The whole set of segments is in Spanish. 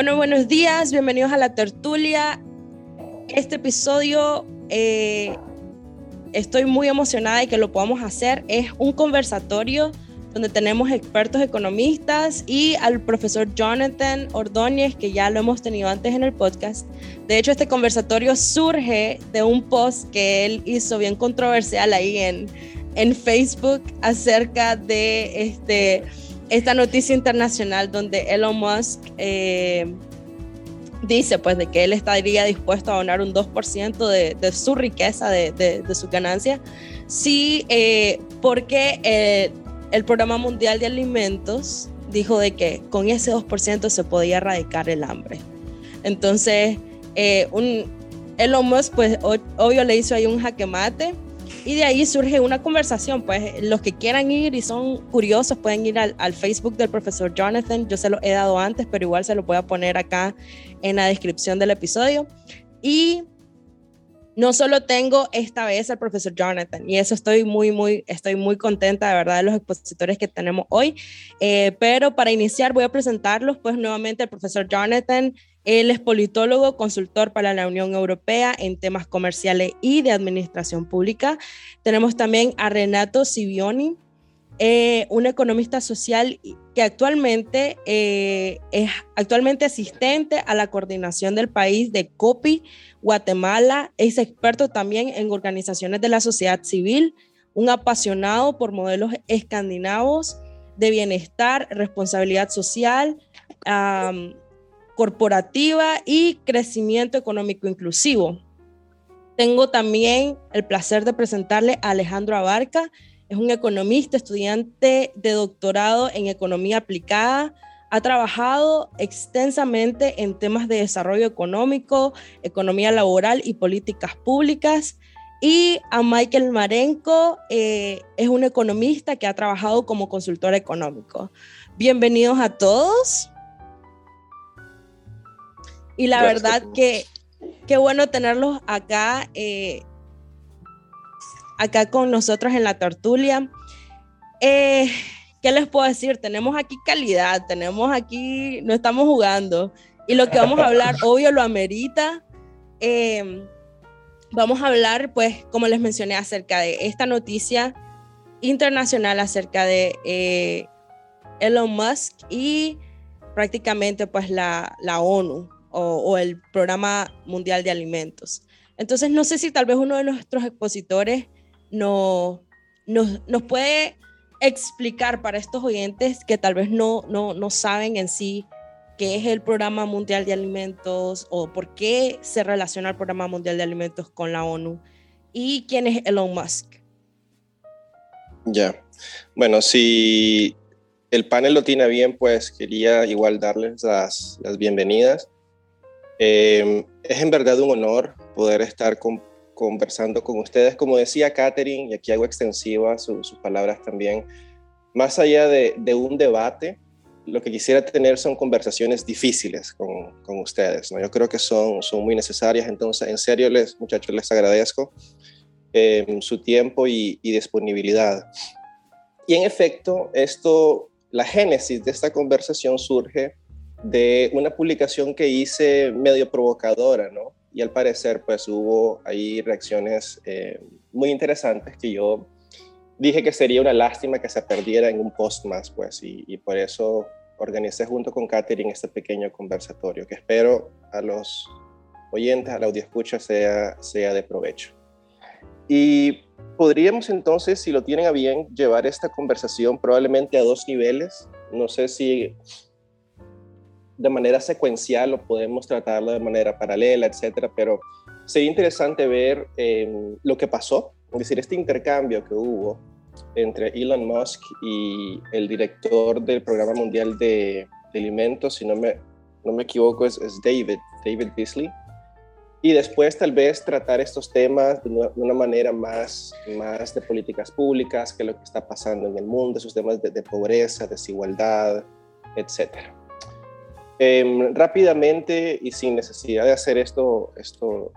Bueno, buenos días, bienvenidos a la tertulia. Este episodio eh, estoy muy emocionada de que lo podamos hacer. Es un conversatorio donde tenemos expertos economistas y al profesor Jonathan Ordóñez, que ya lo hemos tenido antes en el podcast. De hecho, este conversatorio surge de un post que él hizo bien controversial ahí en, en Facebook acerca de este, esta noticia internacional donde Elon Musk eh, dice pues de que él estaría dispuesto a donar un 2% de, de, su riqueza, de, de, ganancia, sí, eh, porque eh, el Programa Mundial de Alimentos dijo de que con ese 2% se podía erradicar el hambre. Entonces, eh, un, Elon Musk, pues obvio le hizo ahí un jaque mate y de ahí surge una conversación. Pues los que quieran ir y son curiosos pueden ir al, al Facebook del profesor Jonathan. Yo se lo he dado antes, pero igual se lo voy a poner acá en la descripción del episodio. Y no solo tengo esta vez al profesor Jonathan, y eso estoy muy, muy, estoy muy contenta de verdad de los expositores que tenemos hoy, eh, pero para iniciar voy a presentarlos pues nuevamente al profesor Jonathan. Él es politólogo, consultor para la Unión Europea en temas comerciales y de administración pública. Tenemos también a Renato Sivioni, eh, un economista social que actualmente eh, es actualmente asistente a la coordinación del país de COPI, Guatemala, es experto también en organizaciones de la sociedad civil, un apasionado por modelos escandinavos de bienestar, responsabilidad social, corporativa y crecimiento económico inclusivo. Tengo también el placer de presentarle a Alejandro Abarca, es un economista, estudiante de doctorado en economía aplicada. Ha trabajado extensamente en temas de desarrollo económico, economía laboral y políticas públicas. Y a Michael Marenco eh, es un economista que ha trabajado como consultor económico. Bienvenidos a todos. Y la verdad que qué bueno tenerlos acá. Eh, acá con nosotros en la tertulia. Eh, ¿Qué les puedo decir? Tenemos aquí calidad, tenemos aquí, no estamos jugando. Y lo que vamos a hablar, obvio, lo amerita. Eh, vamos a hablar, pues, como les mencioné, acerca de esta noticia internacional acerca de eh, Elon Musk y prácticamente, pues, la, la ONU o, el Programa Mundial de Alimentos. Entonces, no sé si tal vez uno de nuestros expositores no, nos puede explicar para estos oyentes que tal vez no, no, no saben en sí qué es el Programa Mundial de Alimentos o por qué se relaciona el Programa Mundial de Alimentos con la ONU y quién es Elon Musk. Ya, bueno, si el panel lo tiene bien, pues quería igual darles las bienvenidas. Eh, es en verdad un honor poder estar con, conversando con ustedes. Como decía Catherine, y aquí hago extensiva sus palabras también, más allá de, un debate, lo que quisiera tener son conversaciones difíciles con, ustedes. ¿no? Yo creo que son, son muy necesarias, entonces en serio les, muchachos, les agradezco eh, su tiempo y, y disponibilidad. Y en efecto, esto, la génesis de esta conversación surge de una publicación que hice medio provocadora, ¿no? y al parecer pues hubo ahí reacciones eh, muy interesantes que yo dije que sería una lástima que se perdiera en un post más pues y, por eso organicé junto con Katherine este pequeño conversatorio que espero a los oyentes, a la escucha sea, sea de provecho. Y podríamos entonces, si lo tienen a bien, llevar esta conversación probablemente a dos niveles. No sé si de manera secuencial o podemos tratarlo de manera paralela, etcétera, pero sería interesante ver em, lo que pasó, es decir, este intercambio que hubo entre Elon Musk y el director del Programa Mundial de, Alimentos, si no me, no me equivoco, es, David, David Beasley. Y después tal vez tratar estos temas de una, manera más, más de políticas públicas, que lo que está pasando en el mundo, esos temas de, de pobreza, desigualdad, etcétera. Em, rápidamente y sin necesidad de hacer esto, esto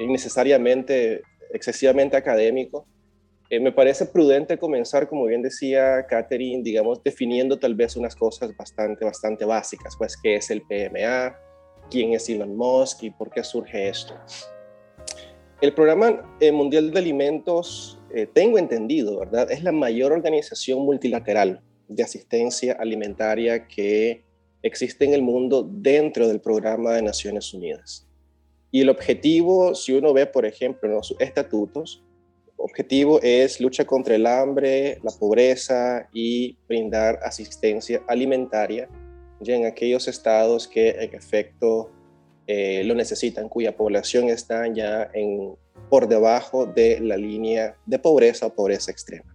innecesariamente, excesivamente académico, eh, me parece prudente comenzar, como bien decía Catherine, digamos, definiendo tal vez unas cosas bastante, bastante básicas, pues qué es el PMA, quién es Elon Musk y por qué surge esto. El Programa eh, Mundial de Alimentos, eh, tengo entendido, ¿verdad? Es la mayor organización multilateral de asistencia alimentaria que existe en el mundo dentro del Programa de Naciones Unidas. Y el objetivo, si uno ve, por ejemplo, los estatutos, objetivo es lucha contra el hambre, la pobreza y brindar asistencia alimentaria ya en aquellos estados que en efecto eh, lo necesitan, cuya población está ya en, por debajo de la línea de pobreza o pobreza extrema.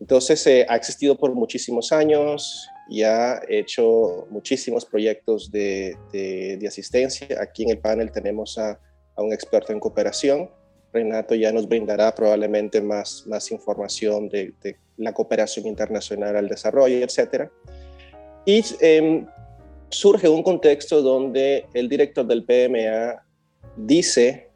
Entonces, eh, ha existido por muchísimos años y ha hecho muchísimos proyectos de, de, asistencia. Aquí en el panel tenemos a, a un experto en cooperación, Renato ya nos brindará probablemente más, más información de, la cooperación internacional al desarrollo, etc. Y em, surge un contexto donde el director del PMA dice,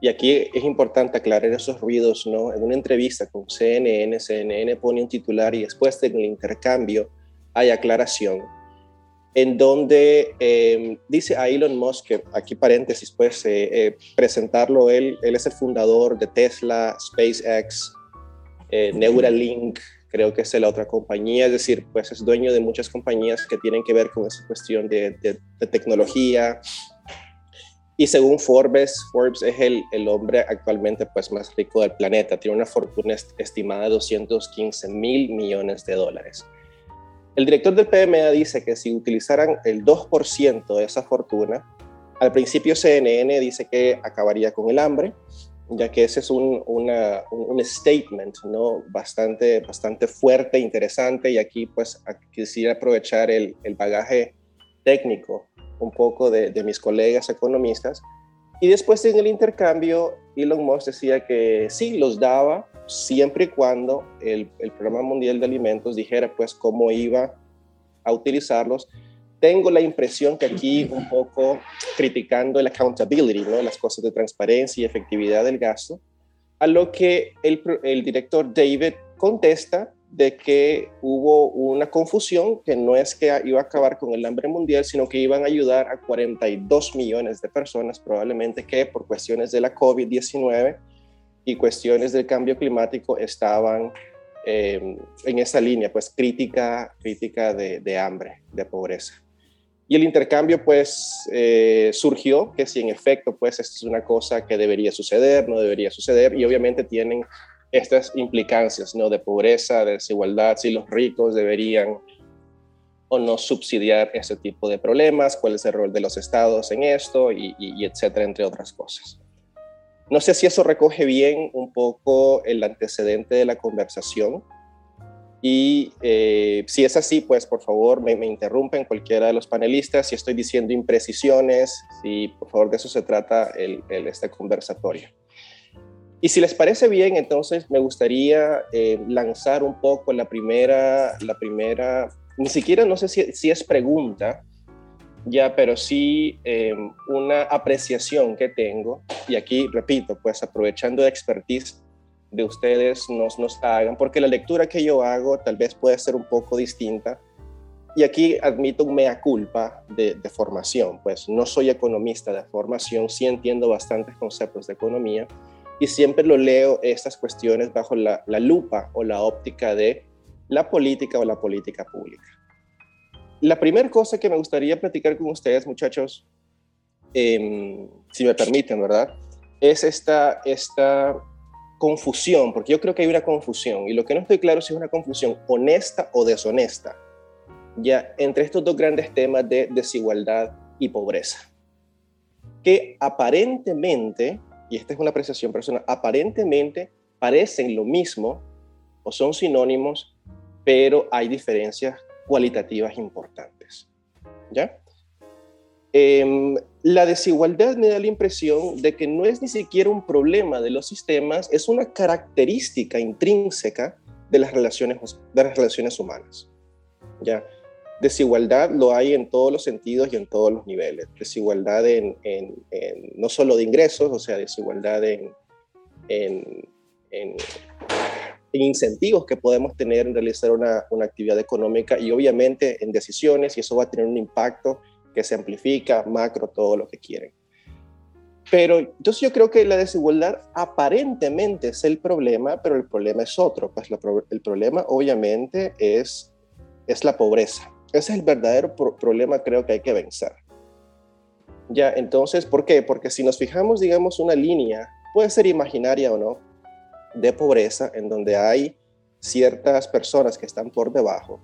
y aquí es importante aclarar esos ruidos, ¿no? En una entrevista con CNN, CNN pone un titular y después del intercambio hay aclaración en donde em, dice a Elon Musk, que aquí paréntesis, pues eh, eh, presentarlo, él, él es el fundador de Tesla, SpaceX, eh, Neuralink, creo que es la otra compañía, es decir, pues es dueño de muchas compañías que tienen que ver con esa cuestión de, de, tecnología. Y según Forbes, Forbes es el, el, hombre actualmente pues más rico del planeta, tiene una fortuna estimada de 215 mil millones de dólares. El director del PMA dice que si utilizaran el 2% de esa fortuna, al principio CNN dice que acabaría con el hambre, ya que ese es un, un, statement ¿no? bastante, bastante fuerte, interesante, y aquí pues quisiera aprovechar el, el bagaje técnico un poco de, de, mis colegas economistas. Y después en el intercambio, Elon Musk decía que sí, los daba, siempre y cuando el, Programa Mundial de Alimentos dijera pues cómo iba a utilizarlos. Tengo la impresión que aquí un poco criticando el accountability, ¿no? las cosas de transparencia y efectividad del gasto, a lo que el, el director David contesta de que hubo una confusión, que no es que iba a acabar con el hambre mundial, sino que iban a ayudar a 42 millones de personas, probablemente que por cuestiones de la COVID-19 y cuestiones del cambio climático estaban eh, en esa línea, pues crítica, crítica de, hambre, de pobreza. Y el intercambio pues eh, surgió que si en efecto pues esto es una cosa que debería suceder, no debería suceder y obviamente tienen estas implicancias ¿no? de pobreza, de desigualdad, si los ricos deberían o no subsidiar ese tipo de problemas, cuál es el rol de los estados en esto y, y etcétera, entre otras cosas. No sé si eso recoge bien un poco el antecedente de la conversación. Y eh, si es así, pues por favor me, interrumpen cualquiera de los panelistas si estoy diciendo imprecisiones, si por favor de eso se trata el, este conversatorio. Y si les parece bien, entonces me gustaría eh, lanzar un poco la primera, la primera, ni siquiera no sé si, si es pregunta, ya, pero sí em, una apreciación que tengo, y aquí repito, pues aprovechando la expertise de ustedes, nos, nos hagan, porque la lectura que yo hago tal vez puede ser un poco distinta, y aquí admito un mea culpa de, de, formación, pues no soy economista de formación, sí entiendo bastantes conceptos de economía y siempre lo leo estas cuestiones bajo la, la lupa o la óptica de la política o la política pública. La primera cosa que me gustaría platicar con ustedes, muchachos, em, si me permiten, ¿verdad? Es esta, esta confusión, porque yo creo que hay una confusión, y lo que no estoy claro si es una confusión honesta o deshonesta, ya entre estos dos grandes temas de desigualdad y pobreza, que aparentemente, y esta es una apreciación personal, aparentemente parecen lo mismo o son sinónimos, pero hay diferencias cualitativas importantes. ¿Ya? Em, la desigualdad me da la impresión de que no es ni siquiera un problema de los sistemas, es una característica intrínseca de las relaciones, de las relaciones humanas. ¿Ya? Desigualdad lo hay en todos los sentidos y en todos los niveles. Desigualdad en, no solo de ingresos, o sea, desigualdad en, en incentivos que podemos tener en realizar una, una, actividad económica y obviamente en decisiones y eso va a tener un impacto que se amplifica, macro, todo lo que quieren. Pero entonces yo creo que la desigualdad aparentemente es el problema, pero el problema es otro. Pues el problema obviamente es, es la pobreza. Ese es el verdadero problema creo que hay que vencer. Ya, entonces, ¿por qué? Porque si nos fijamos, digamos, una línea, puede ser imaginaria o no, de pobreza, en donde hay ciertas personas que están por debajo,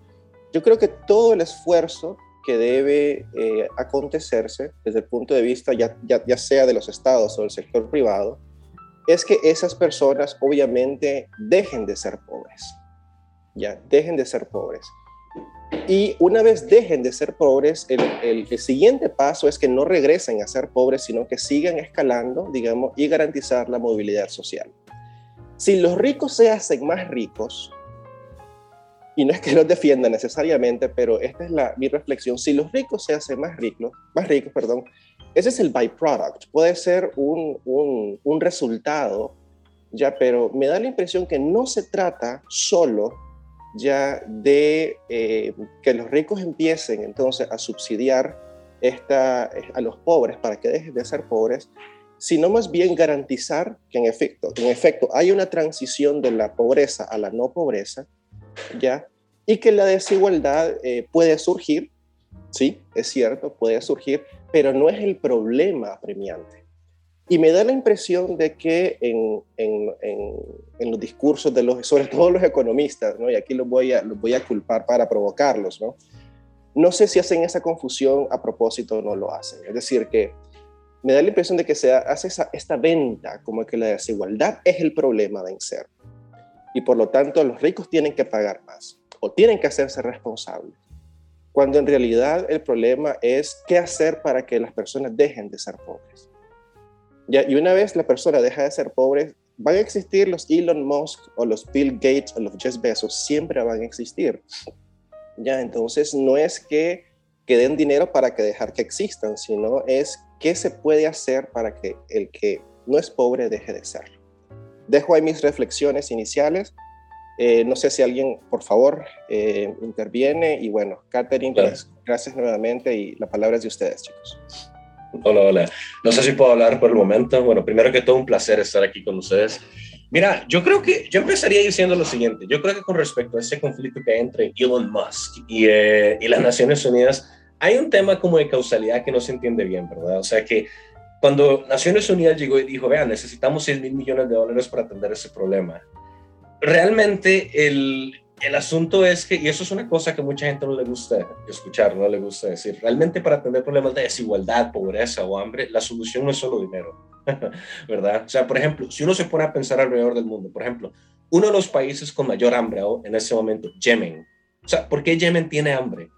yo creo que todo el esfuerzo que debe eh, acontecerse desde el punto de vista ya, ya, sea de los estados o del sector privado, es que esas personas obviamente dejen de ser pobres, ya, dejen de ser pobres. Y una vez dejen de ser pobres, el, el, siguiente paso es que no regresen a ser pobres, sino que sigan escalando, digamos, y garantizar la movilidad social. Si los ricos se hacen más ricos, y no es que los defienda necesariamente, pero esta es mi reflexión, si los ricos se hacen más ricos, más ricos, perdón, ese es el byproduct, puede ser un, un, un resultado, ya, pero me da la impresión que no se trata solo ya de eh, que los ricos empiecen entonces a subsidiar esta, a los pobres para que dejen de ser pobres, sino más bien garantizar que en efecto, en efecto hay una transición de la pobreza a la no pobreza, ¿ya? Y que la desigualdad eh, puede surgir, sí, es cierto, puede surgir, pero no es el problema apremiante. Y me da la impresión de que en, en, en, los discursos de los, sobre todo los economistas, ¿no? y aquí los voy, a, los voy a culpar para provocarlos, ¿no? no sé si hacen esa confusión a propósito o no lo hacen. Es decir, que me da la impresión de que se hace esa, esta venta como que la desigualdad es el problema a vencer y por lo tanto los ricos tienen que pagar más o tienen que hacerse responsables. Cuando en realidad el problema es qué hacer para que las personas dejen de ser pobres. Ya, y una vez la persona deja de ser pobre, van a existir los Elon Musk o los Bill Gates o los Jeff Bezos, siempre van a existir. Ya, entonces no es que, que den dinero para que dejar que existan, sino es qué se puede hacer para que el que no es pobre deje de serlo. Dejo ahí mis reflexiones iniciales. Eh, no sé si alguien, por favor, eh, interviene. Y bueno, Catherine, pues, gracias nuevamente y la palabra es de ustedes, chicos. Hola, hola. No sé si puedo hablar por el momento. Bueno, primero que todo, un placer estar aquí con ustedes. Mira, yo creo que yo empezaría diciendo lo siguiente. Yo creo que con respecto a ese conflicto que hay entre Elon Musk y, eh, y las Naciones Unidas, hay un tema como de causalidad que no se entiende bien, ¿verdad? O sea que cuando Naciones Unidas llegó y dijo, vean, necesitamos 6 mil millones de dólares para atender ese problema, realmente el, el asunto es que, y eso es una cosa que mucha gente no le gusta escuchar, no le gusta decir, realmente para atender problemas de desigualdad, pobreza o hambre, la solución no es solo dinero, ¿verdad? O sea, por ejemplo, si uno se pone a pensar alrededor del mundo, por ejemplo, uno de los países con mayor hambre en ese momento, Yemen. O sea, ¿por qué Yemen tiene hambre?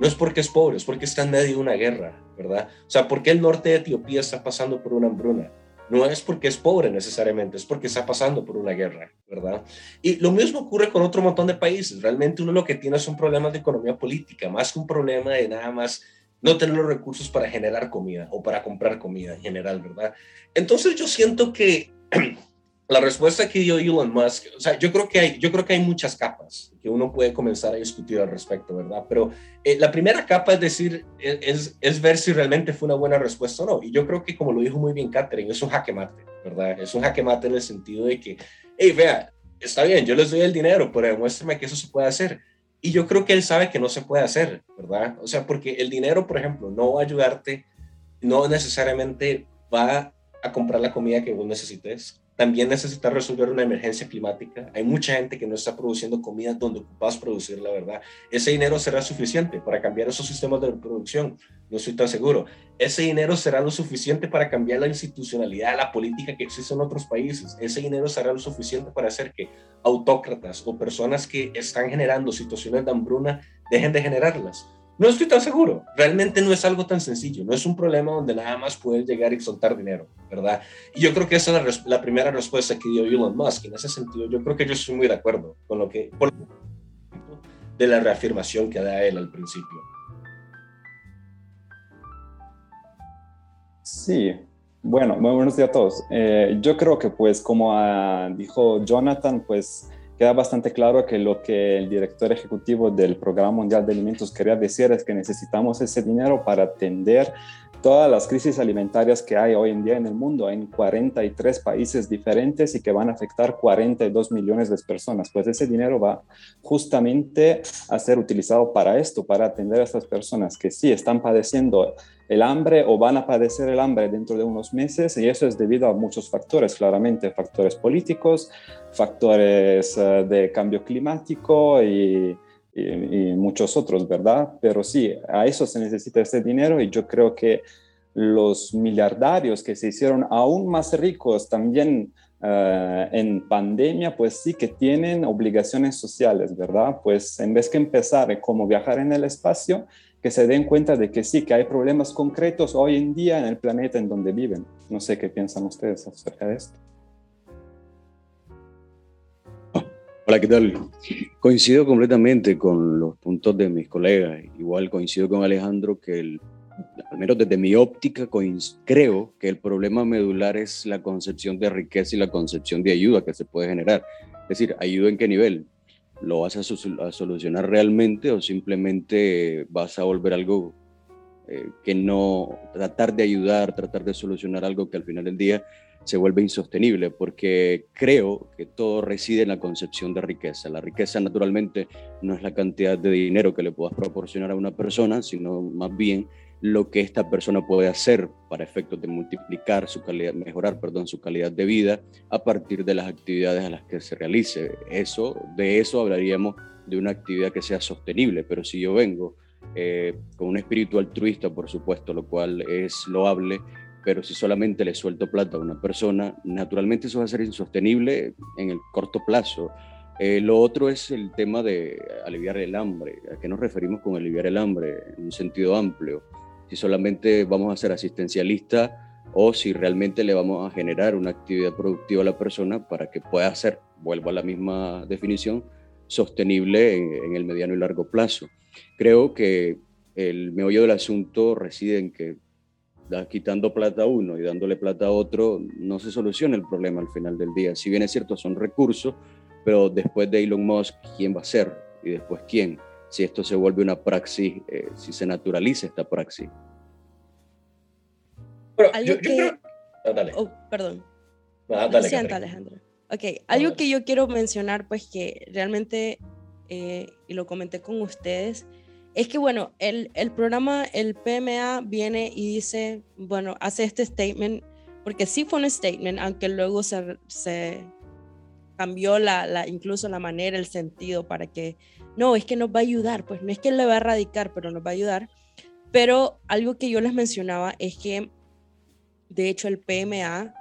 No es porque es pobre, es porque está en medio de una guerra, ¿verdad? O sea, ¿por qué el norte de Etiopía está pasando por una hambruna? No es porque es pobre necesariamente, es porque está pasando por una guerra, ¿verdad? Y lo mismo ocurre con otro montón de países. Realmente uno lo que tiene son problemas de economía política, más que un problema de nada más no tener los recursos para generar comida o para comprar comida en general, ¿verdad? Entonces yo siento que la respuesta que dio Elon Musk, o sea, yo creo que hay, yo creo que hay muchas capas que uno puede comenzar a discutir al respecto, ¿verdad? Pero eh, la primera capa es decir, e, es, es, ver si realmente fue una buena respuesta o no. Y yo creo que, como lo dijo muy bien Catherine, es un jaque mate, ¿verdad? Es un jaque mate en el sentido de que, hey, vea, está bien, yo les doy el dinero, pero demuéstrame que eso se puede hacer. Y yo creo que él sabe que no se puede hacer, ¿verdad? O sea, porque el dinero, por ejemplo, no va a ayudarte, no necesariamente va a comprar la comida que vos necesites, también necesitas resolver una emergencia climática. Hay mucha gente que no está produciendo comida donde ocupas producir, la verdad. Ese dinero será suficiente para cambiar esos sistemas de producción. No estoy tan seguro. Ese dinero será lo suficiente para cambiar la institucionalidad, la política que existe en otros países. Ese dinero será lo suficiente para hacer que autócratas o personas que están generando situaciones de hambruna dejen de generarlas. No estoy tan seguro. Realmente no es algo tan sencillo. No es un problema donde nada más puedes llegar y soltar dinero, ¿verdad? Y yo creo que esa es la, primera respuesta que dio Elon Musk. En ese sentido, yo creo que yo estoy muy de acuerdo con lo que... de la reafirmación que da él al principio. Sí, Bueno, buenos días a todos. Eh, yo creo que pues como ah, dijo Jonathan, pues queda bastante claro que lo que el director ejecutivo del Programa Mundial de Alimentos quería decir es que necesitamos ese dinero para atender todas las crisis alimentarias que hay hoy en día en el mundo, en 43 países diferentes y que van a afectar 42 millones de personas. Pues ese dinero va justamente a ser utilizado para esto, para atender a estas personas que sí están padeciendo el hambre o van a padecer el hambre dentro de unos meses y eso es debido a muchos factores, claramente factores políticos, factores eh, de cambio climático y y, muchos otros, ¿verdad? Pero sí, a eso se necesita ese dinero y yo creo que los miliardarios que se hicieron aún más ricos también eh, en pandemia, pues sí que tienen obligaciones sociales, ¿verdad? Pues en vez que empezar como viajar en el espacio, que se den cuenta de que sí, que hay problemas concretos hoy en día en el planeta en donde viven. No sé qué piensan ustedes acerca de esto. Hola, ¿qué tal? Coincido completamente con los puntos de mis colegas. Igual coincido con Alejandro que, el, al menos desde mi óptica, creo que el problema medular es la concepción de riqueza y la concepción de ayuda que se puede generar. Es decir, ¿ayuda en qué nivel? ¿Lo vas a, solucionar realmente o simplemente vas a volver algo eh, que no, tratar de ayudar, tratar de solucionar algo que al final del día se vuelve insostenible, porque creo que todo reside en la concepción de riqueza. La riqueza naturalmente no es la cantidad de dinero que le puedas proporcionar a una persona, sino más bien lo que esta persona puede hacer para efectos de multiplicar su calidad, mejorar, perdón, su calidad de vida a partir de las actividades a las que se realice. Eso, de eso hablaríamos de una actividad que sea sostenible, pero si yo vengo eh, con un espíritu altruista, por supuesto, lo cual es loable, pero si solamente le suelto plata a una persona, naturalmente eso va a ser insostenible en el corto plazo. Eh, lo otro es el tema de aliviar el hambre. ¿A qué nos referimos con aliviar el hambre en un sentido amplio? Si solamente vamos a ser asistencialistas o si realmente le vamos a generar una actividad productiva a la persona para que pueda ser, vuelvo a la misma definición, sostenible en, el mediano y largo plazo. Creo que el meollo del asunto reside en que quitando plata a uno y dándole plata a otro, no se soluciona el problema al final del día. Si bien es cierto, son recursos, pero después de Elon Musk, ¿quién va a ser? Y después, ¿quién? Si esto se vuelve una praxis, eh, si se naturaliza esta praxis. algo que... Ah, dale. Oh, perdón. Ah, dale, Alejandro. Ok, algo que yo quiero mencionar, pues que realmente, eh, y lo comenté con ustedes, es que, bueno, el, el, programa, el PMA viene y dice, bueno, hace este statement, porque sí fue un statement, aunque luego se, se cambió la, incluso la manera, el sentido para que, no, es que nos va a ayudar, pues no es que le va a erradicar, pero nos va a ayudar. Pero algo que yo les mencionaba es que, de hecho, el PMA,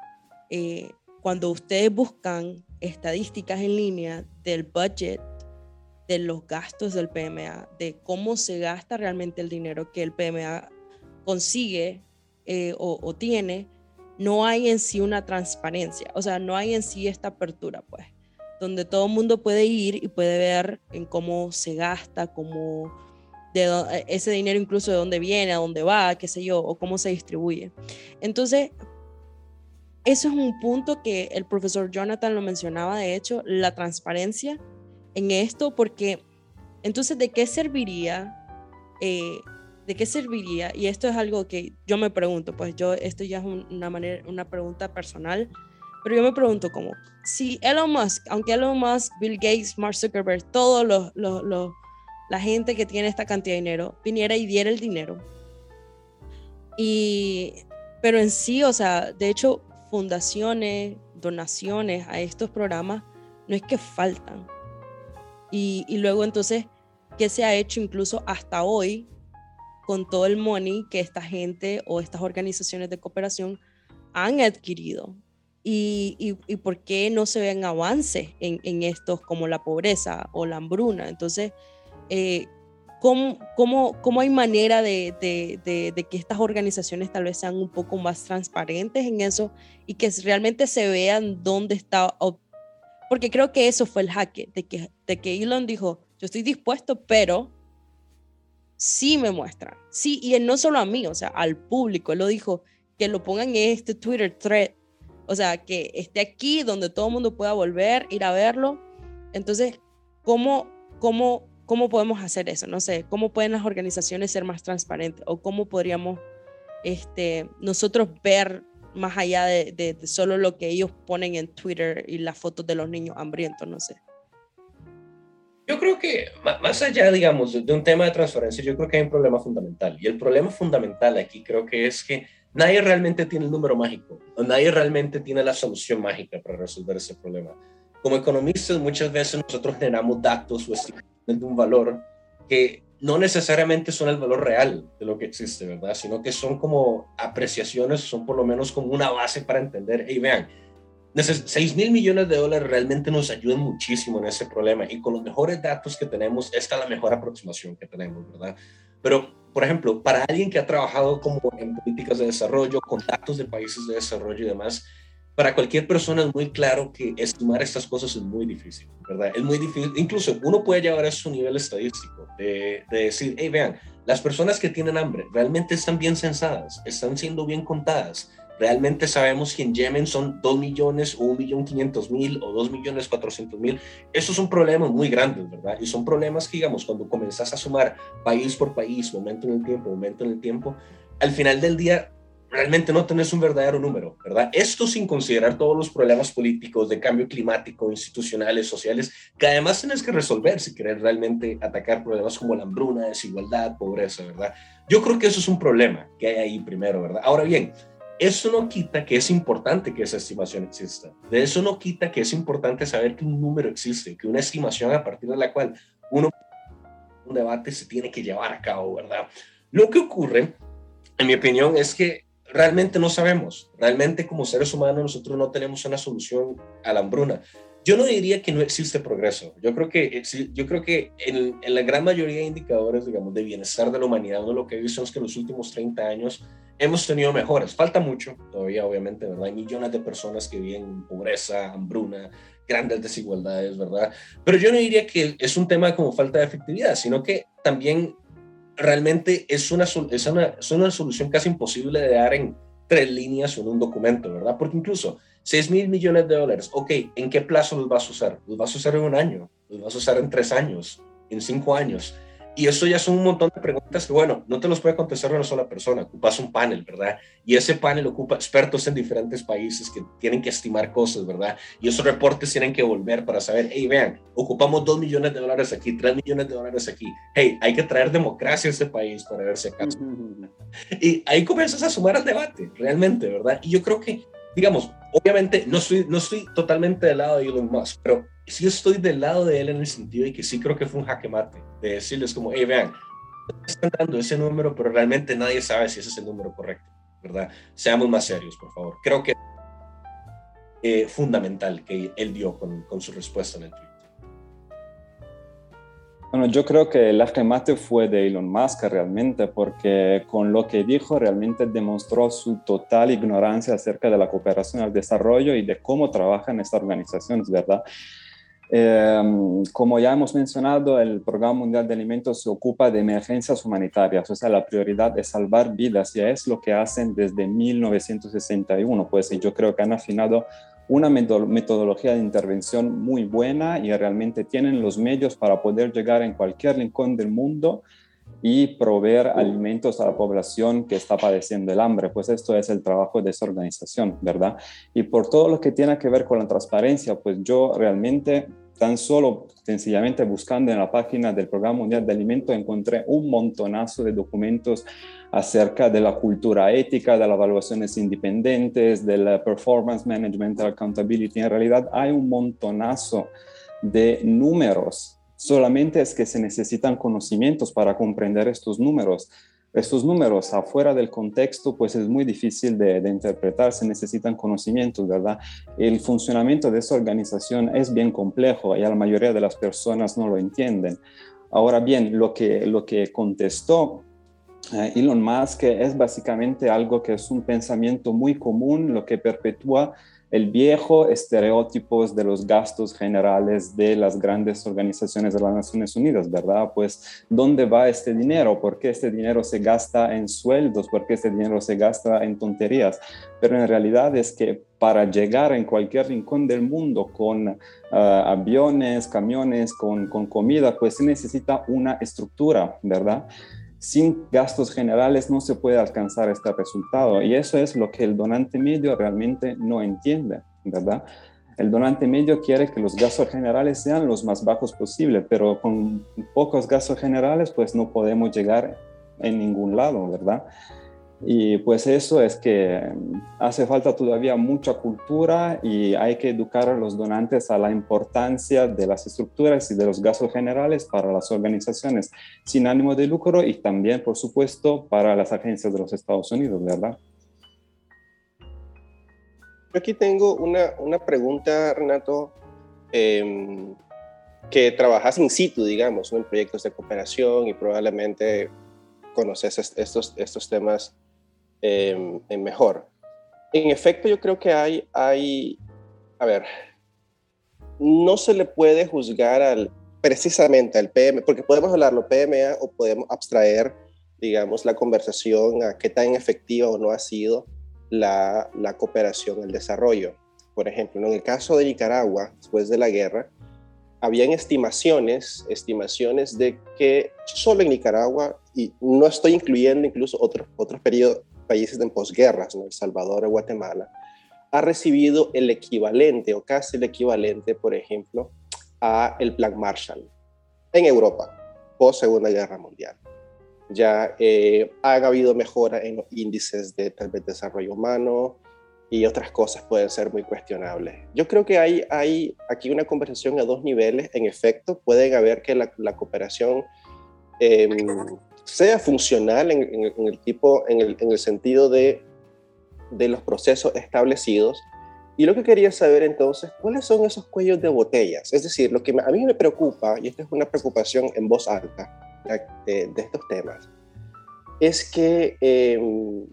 eh, cuando ustedes buscan estadísticas en línea del budget de los gastos del PMA, de cómo se gasta realmente el dinero que el PMA consigue eh, o, tiene, no hay en sí una transparencia, o sea, no hay en sí esta apertura, pues, donde todo el mundo puede ir y puede ver en cómo se gasta, cómo de e, ese dinero incluso de dónde viene, a dónde va, qué sé yo, o cómo se distribuye. Entonces, eso es un punto que el profesor Jonathan lo mencionaba, de hecho, la transparencia en esto porque entonces de qué serviría, eh, de qué serviría, y esto es algo que yo me pregunto, pues yo, esto ya es una manera, una pregunta personal, pero yo me pregunto como, si Elon Musk, aunque Elon Musk, Bill Gates, Mark Zuckerberg, todos los, los, los la gente que tiene esta cantidad de dinero, viniera y diera el dinero. Y, pero en sí, o sea, de hecho, fundaciones, donaciones a estos programas, no es que faltan, y, luego entonces, ¿qué se ha hecho incluso hasta hoy con todo el money que esta gente o estas organizaciones de cooperación han adquirido? Y, y, por qué no se ven avances en, en, estos como la pobreza o la hambruna. Entonces, eh, ¿cómo, cómo, cómo, hay manera de, de, de, que estas organizaciones tal vez sean un poco más transparentes en eso y que realmente se vean dónde está porque creo que eso fue el jaque, de que, de que Elon dijo, yo estoy dispuesto, pero sí me muestran. Sí, y no solo a mí, o sea, al público. Él lo dijo, que lo pongan en este Twitter thread. O sea, que esté aquí donde todo el mundo pueda volver, ir a verlo. Entonces, ¿cómo, cómo, cómo podemos hacer eso? No sé, ¿cómo pueden las organizaciones ser más transparentes? ¿O cómo podríamos este, nosotros ver más allá de, de, de solo lo que ellos ponen en Twitter y las fotos de los niños hambrientos? No sé. Yo creo que más allá, digamos, de un tema de transparencia, yo creo que hay un problema fundamental. Y el problema fundamental aquí creo que es que nadie realmente tiene el número mágico, o nadie realmente tiene la solución mágica para resolver ese problema. Como economistas, muchas veces nosotros generamos datos o estimaciones de un valor que no necesariamente son el valor real de lo que existe, ¿verdad? Sino que son como apreciaciones, son por lo menos como una base para entender, hey, vean, 6 mil millones de dólares realmente nos ayudan muchísimo en ese problema y con los mejores datos que tenemos, esta es la mejor aproximación que tenemos, ¿verdad? Pero, por ejemplo, para alguien que ha trabajado como en políticas de desarrollo, con datos de países de desarrollo y demás, para cualquier persona es muy claro que estimar estas cosas es muy difícil, ¿verdad? Es muy difícil, incluso uno puede llevar a su nivel estadístico, de, de decir, hey, vean, las personas que tienen hambre realmente están bien censadas, están siendo bien contadas, realmente sabemos que en Yemen son 2 millones o 1 millón 500 mil o 2 millones 400 mil. Esos son problemas muy grandes, ¿verdad? Y son problemas que, digamos, cuando comenzás a sumar país por país, momento en el tiempo, momento en el tiempo, al final del día realmente no tenés un verdadero número, ¿verdad? Esto sin considerar todos los problemas políticos, de cambio climático, institucionales, sociales, que además tenés que resolver si querés realmente atacar problemas como la hambruna, desigualdad, pobreza, ¿verdad? Yo creo que eso es un problema que hay ahí primero, ¿verdad? Ahora bien, eso no quita que es importante que esa estimación exista. De eso no quita que es importante saber que un número existe, que una estimación a partir de la cual uno un debate se tiene que llevar a cabo, ¿verdad? Lo que ocurre, en mi opinión, es que realmente no sabemos. Realmente como seres humanos nosotros no tenemos una solución a la hambruna. Yo no diría que no existe progreso. Yo creo que, yo creo que en, en la gran mayoría de indicadores, digamos, de bienestar de la humanidad, uno lo que he visto es que en los últimos 30 años hemos tenido mejores. Falta mucho todavía, obviamente, ¿verdad? Hay millones de personas que viven en pobreza, hambruna, grandes desigualdades, ¿verdad? Pero yo no diría que es un tema como falta de efectividad, sino que también realmente es una, es una, es una solución casi imposible de dar en tres líneas o en un documento, ¿verdad? Porque incluso 6 mil millones de dólares, ok, ¿en qué plazo los vas a usar? ¿Los vas a usar en un año? ¿Los vas a usar en tres años? ¿En cinco años? Y eso ya son un montón de preguntas que, bueno, no te los puede contestar una sola persona, ocupas un panel, ¿verdad? Y ese panel ocupa expertos en diferentes países que tienen que estimar cosas, ¿verdad? Y esos reportes tienen que volver para saber, hey, vean, ocupamos dos millones de dólares aquí, tres millones de dólares aquí. Hey, hay que traer democracia a este país para ver si acaso. Y ahí comienzas a sumar al debate, realmente, ¿verdad? Y yo creo que, digamos, obviamente no estoy, no estoy totalmente del lado de Elon Musk, pero sí estoy del lado de él en el sentido de que sí creo que fue un jaque mate, de decirles como, hey, vean, están dando ese número, pero realmente nadie sabe si ese es el número correcto, ¿verdad? Seamos más serios, por favor. Creo que eh, fundamental que él dio con, con, su respuesta en el tweet. Bueno, yo creo que el jaque mate fue de Elon Musk realmente, porque con lo que dijo realmente demostró su total ignorancia acerca de la cooperación al desarrollo y de cómo trabajan estas organizaciones, ¿verdad? Eh, como ya hemos mencionado, el Programa Mundial de Alimentos se ocupa de emergencias humanitarias, o sea, la prioridad es salvar vidas y es lo que hacen desde 1961. Pues yo creo que han afinado una metodología de intervención muy buena y realmente tienen los medios para poder llegar en cualquier rincón del mundo y proveer alimentos a la población que está padeciendo el hambre. Pues esto es el trabajo de esa organización, ¿verdad? Y por todo lo que tiene que ver con la transparencia, pues yo realmente tan solo sencillamente buscando en la página del Programa Mundial de Alimentos encontré un montonazo de documentos acerca de la cultura ética, de las evaluaciones independientes, del performance management, la accountability. En realidad hay un montonazo de números Solamente es que se necesitan conocimientos para comprender estos números. Estos números afuera del contexto, pues es muy difícil de, interpretar, se necesitan conocimientos, ¿verdad? El funcionamiento de esa organización es bien complejo y a la mayoría de las personas no lo entienden. Ahora bien, lo que, lo que contestó eh, Elon Musk es básicamente algo que es un pensamiento muy común, lo que perpetúa el viejo estereotipos de los gastos generales de las grandes organizaciones de las Naciones Unidas, ¿verdad? Pues, ¿dónde va este dinero? ¿Por qué este dinero se gasta en sueldos? ¿Por qué este dinero se gasta en tonterías? Pero en realidad es que para llegar en cualquier rincón del mundo con ah, aviones, camiones, con, con comida, pues se necesita una estructura, ¿verdad? Sin gastos generales no se puede alcanzar este resultado. Y eso es lo que el donante medio realmente no entiende, ¿verdad? El donante medio quiere que los gastos generales sean los más bajos posible, pero con pocos gastos generales pues no podemos llegar en ningún lado, ¿verdad? Y pues eso es que mm, hace falta todavía mucha cultura y hay que educar a los donantes a la importancia de las estructuras y de los gastos generales para las organizaciones sin ánimo de lucro y también, por supuesto, para las agencias de los Estados Unidos, ¿verdad? Aquí tengo una, una pregunta, Renato, em, que trabajas in situ, digamos, en proyectos de cooperación y probablemente conoces estos, estos temas En mejor. En efecto, yo creo que hay, hay, a ver, no se le puede juzgar al, precisamente al PM, porque podemos hablarlo PMA o podemos abstraer, digamos, la conversación a qué tan efectiva o no ha sido la, la cooperación, el desarrollo. Por ejemplo, en el caso de Nicaragua, después de la guerra, habían estimaciones, estimaciones de que solo en Nicaragua, y no estoy incluyendo incluso otros, otros periodos, países en posguerras, ¿no? El Salvador o Guatemala, ha recibido el equivalente o casi el equivalente, por ejemplo, a el Plan Marshall en Europa, post Segunda Guerra Mundial. Ya eh, ha habido mejora en los índices de tal vez desarrollo humano y otras cosas pueden ser muy cuestionables. Yo creo que hay, hay aquí una conversación a dos niveles. En efecto, pueden haber que la, la cooperación eh, sea funcional en, el tipo, en el, sentido de, de los procesos establecidos. Y lo que quería saber entonces, ¿cuáles son esos cuellos de botellas? Es decir, lo que a mí me preocupa, y esta es una preocupación en voz alta de, estos temas, es que em,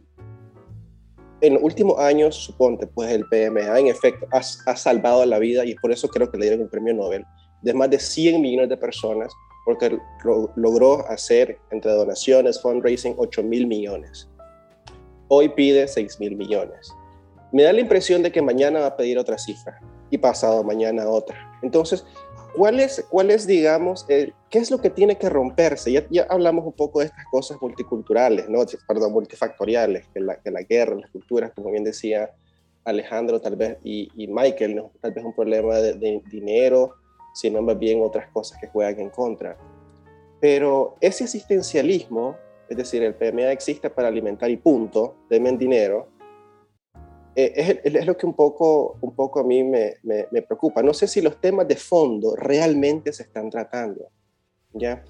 en los últimos años, suponte, pues el PMA en efecto ha, ha, salvado la vida y por eso creo que le dieron el premio Nobel de más de 100 millones de personas porque logró hacer entre donaciones, fundraising, 8 mil millones. Hoy pide 6 mil millones. Me da la impresión de que mañana va a pedir otra cifra y pasado mañana otra. Entonces, ¿cuál es, cuál es digamos, qué es lo que tiene que romperse? Ya, ya, hablamos un poco de estas cosas multiculturales, ¿no? perdón, multifactoriales, que la, que la guerra, las culturas, como bien decía Alejandro tal vez y, y Michael, ¿no? tal vez un problema de, de dinero, sino más bien otras cosas que juegan en contra. Pero ese asistencialismo, es decir, el PMA existe para alimentar y punto, denme dinero, eh, es, es, lo que un poco, un poco a mí me, me, preocupa. No sé si los temas de fondo realmente se están tratando, ¿ya?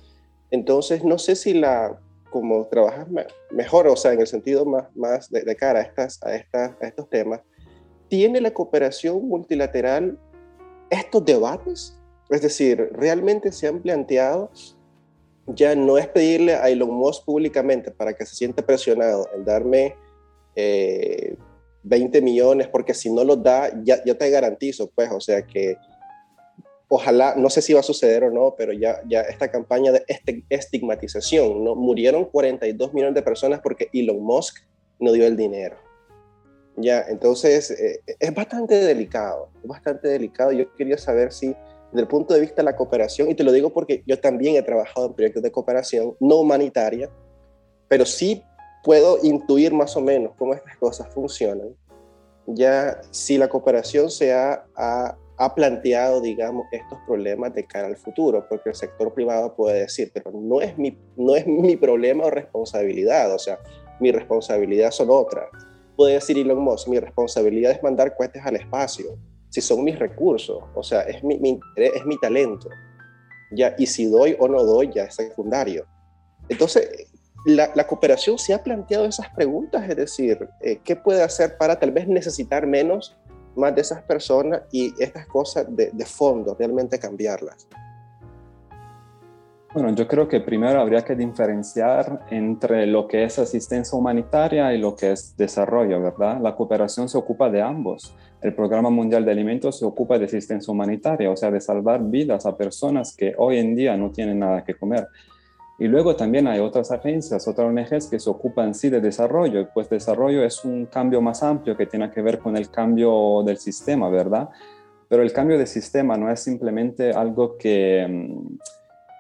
Entonces, no sé si la, como trabajas mejor, o sea, en el sentido más, más de, de cara a, estas, a, estas, a estos temas, ¿tiene la cooperación multilateral estos debates? Es decir, realmente se han planteado ya no es pedirle a Elon Musk públicamente para que se siente presionado en darme 20 eh, millones, porque si no los da, ya, te garantizo, pues, o sea que ojalá, no sé si va a suceder o no, pero ya, ya esta campaña de este, estigmatización, ¿no? Murieron 42 millones de personas porque Elon Musk no dio el dinero. Ya, entonces eh, es bastante delicado, bastante delicado. Yo quería saber si desde el punto de vista de la cooperación, y te lo digo porque yo también he trabajado en proyectos de cooperación no humanitaria, pero sí puedo intuir más o menos cómo estas cosas funcionan. Ya si la cooperación se ha, ha, planteado, digamos, estos problemas de cara al futuro, porque el sector privado puede decir, pero no es mi, no es mi problema o responsabilidad, o sea, mi responsabilidad son otras. Puede decir Elon Musk, mi responsabilidad es mandar cohetes al espacio si son mis recursos, o sea, es mi, interés, es mi talento. Ya, y si doy o no doy ya es secundario. Entonces, la, cooperación se ha planteado esas preguntas, es decir, eh, ¿qué puede hacer para tal vez necesitar menos, más de esas personas y estas cosas de, de fondo, realmente cambiarlas? Bueno, yo creo que primero habría que diferenciar entre lo que es asistencia humanitaria y lo que es desarrollo, ¿verdad? La cooperación se ocupa de ambos el Programa Mundial de Alimentos se ocupa de asistencia humanitaria, o sea, de salvar vidas a personas que hoy en día no tienen nada que comer. Y luego también hay otras agencias, otras ONGs que se ocupan sí de desarrollo. Pues desarrollo es un cambio más amplio que tiene que ver con el cambio del sistema, ¿verdad? Pero el cambio de sistema no es simplemente algo que,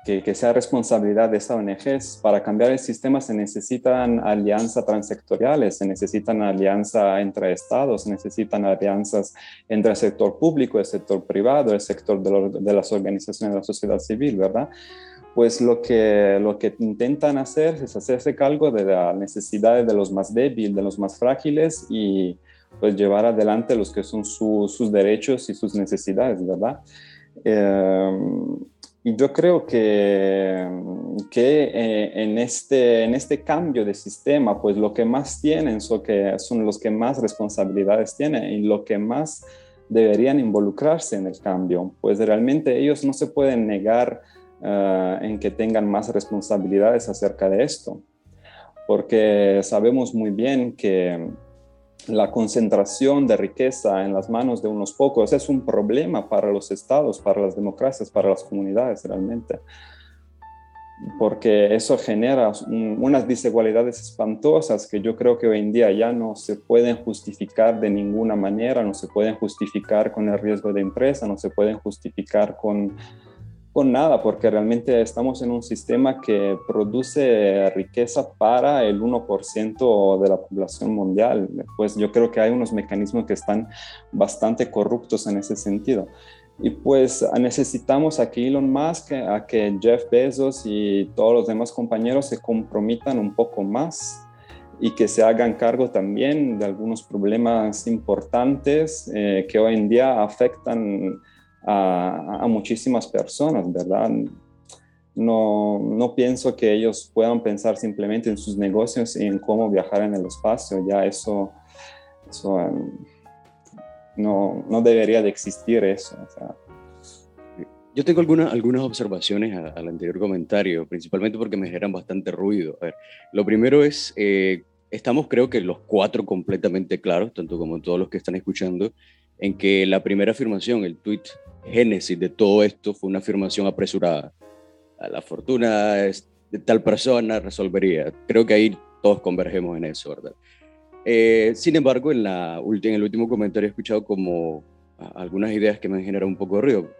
mm, que, sea responsabilidad de esa ONG. Para cambiar el sistema se necesitan alianzas transsectoriales, se necesitan alianzas entre estados, se necesitan alianzas entre el sector público, el sector privado, el sector de, de las organizaciones de la sociedad civil, ¿verdad? pues lo que, lo que intentan hacer es hacerse cargo de las necesidades de los más débiles, de los más frágiles y pues llevar adelante los que son sus derechos y sus necesidades, ¿verdad? Eh, y yo creo que, que eh, en, este, en este cambio de sistema, pues lo que más tienen son, los que más responsabilidades tienen y lo que más deberían involucrarse en el cambio, pues realmente ellos no se pueden negar eh, en que tengan más responsabilidades acerca de esto, porque sabemos muy bien que la concentración de riqueza en las manos de unos pocos es un problema para los estados, para las democracias, para las comunidades realmente, porque eso genera unas desigualdades espantosas que yo creo que hoy en día ya no se pueden justificar de ninguna manera, no se pueden justificar con el riesgo de empresa, no se pueden justificar con con nada, porque realmente estamos en un sistema que produce riqueza para el 1% de la población mundial. Pues yo creo que hay unos mecanismos que están bastante corruptos en ese sentido. Y pues necesitamos a que Elon Musk, a que Jeff Bezos y todos los demás compañeros se comprometan un poco más y que se hagan cargo también de algunos problemas importantes eh, que hoy en día afectan a, muchísimas personas, ¿verdad? No, no, pienso que ellos puedan pensar simplemente en sus negocios y en cómo viajar en el espacio. Ya eso, eso em, no, no, debería de existir eso. Yo tengo algunas, algunas observaciones al anterior comentario, principalmente porque me generan bastante ruido. A ver, lo primero es, eh, estamos creo que los cuatro completamente claros, tanto como todos los que están escuchando, en que la primera afirmación, el tweet génesis de todo esto fue una afirmación apresurada. A la fortuna de tal persona resolvería. Creo que ahí todos convergemos en eso, ¿verdad? Eh, sin embargo, en, la en el último comentario he escuchado como algunas ideas que me han generado un poco de ruido.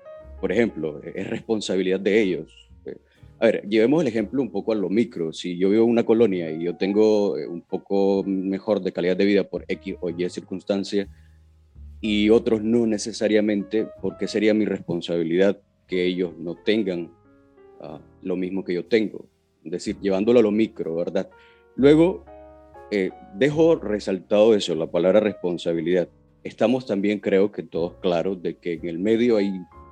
Por ejemplo, es responsabilidad de ellos. Eh, a ver, llevemos el ejemplo un poco a lo micro. Si yo vivo en una colonia y yo tengo eh, un poco mejor de calidad de vida por X o Y circunstancia, y otros no necesariamente, porque sería mi responsabilidad que ellos no tengan ah, lo mismo que yo tengo. Es decir, llevándolo a lo micro, ¿verdad? Luego, eh, dejo resaltado eso, la palabra responsabilidad. Estamos también, creo que todos claros, de que en el medio hay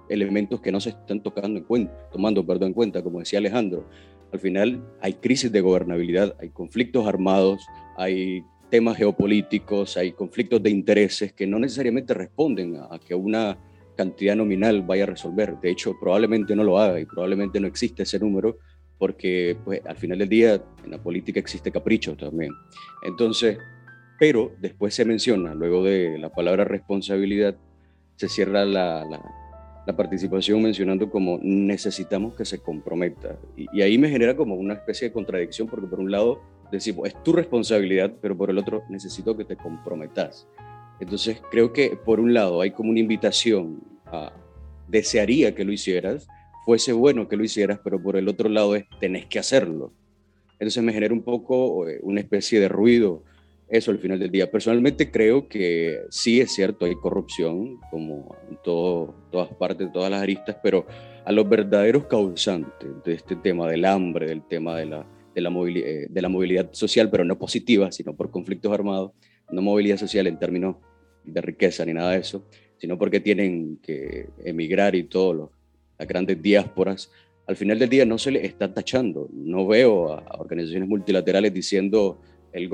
elementos que no se están tocando en cuenta, tomando perdón, en cuenta, como decía Alejandro. Al final hay crisis de gobernabilidad, hay conflictos armados, hay temas geopolíticos, hay conflictos de intereses que no necesariamente responden a, que una cantidad nominal vaya a resolver. De hecho, probablemente no lo haga y probablemente no existe ese número porque pues, al final del día en la política existe capricho también. Entonces, pero después se menciona, luego de la palabra responsabilidad, se cierra la, la, participación mencionando como necesitamos que se comprometa. Y, y ahí me genera como una especie de contradicción porque por un lado decir, es tu responsabilidad, pero por el otro necesito que te comprometas. Entonces creo que por un lado hay como una invitación a, desearía que lo hicieras, fuese bueno que lo hicieras, pero por el otro lado es, tenés que hacerlo. Entonces me genera un poco eh, una especie de ruido eso al final del día. Personalmente creo que sí es cierto, hay corrupción, como en todo, todas partes, todas las aristas, pero a los verdaderos causantes de este tema del hambre, del tema de la de la, movilidad, eh, de la movilidad social, pero no positiva, sino por conflictos armados, no movilidad social en términos de riqueza ni nada de eso, sino porque tienen que emigrar y todo, las grandes diásporas, al final del día no se le está tachando. No veo a, organizaciones multilaterales diciendo el,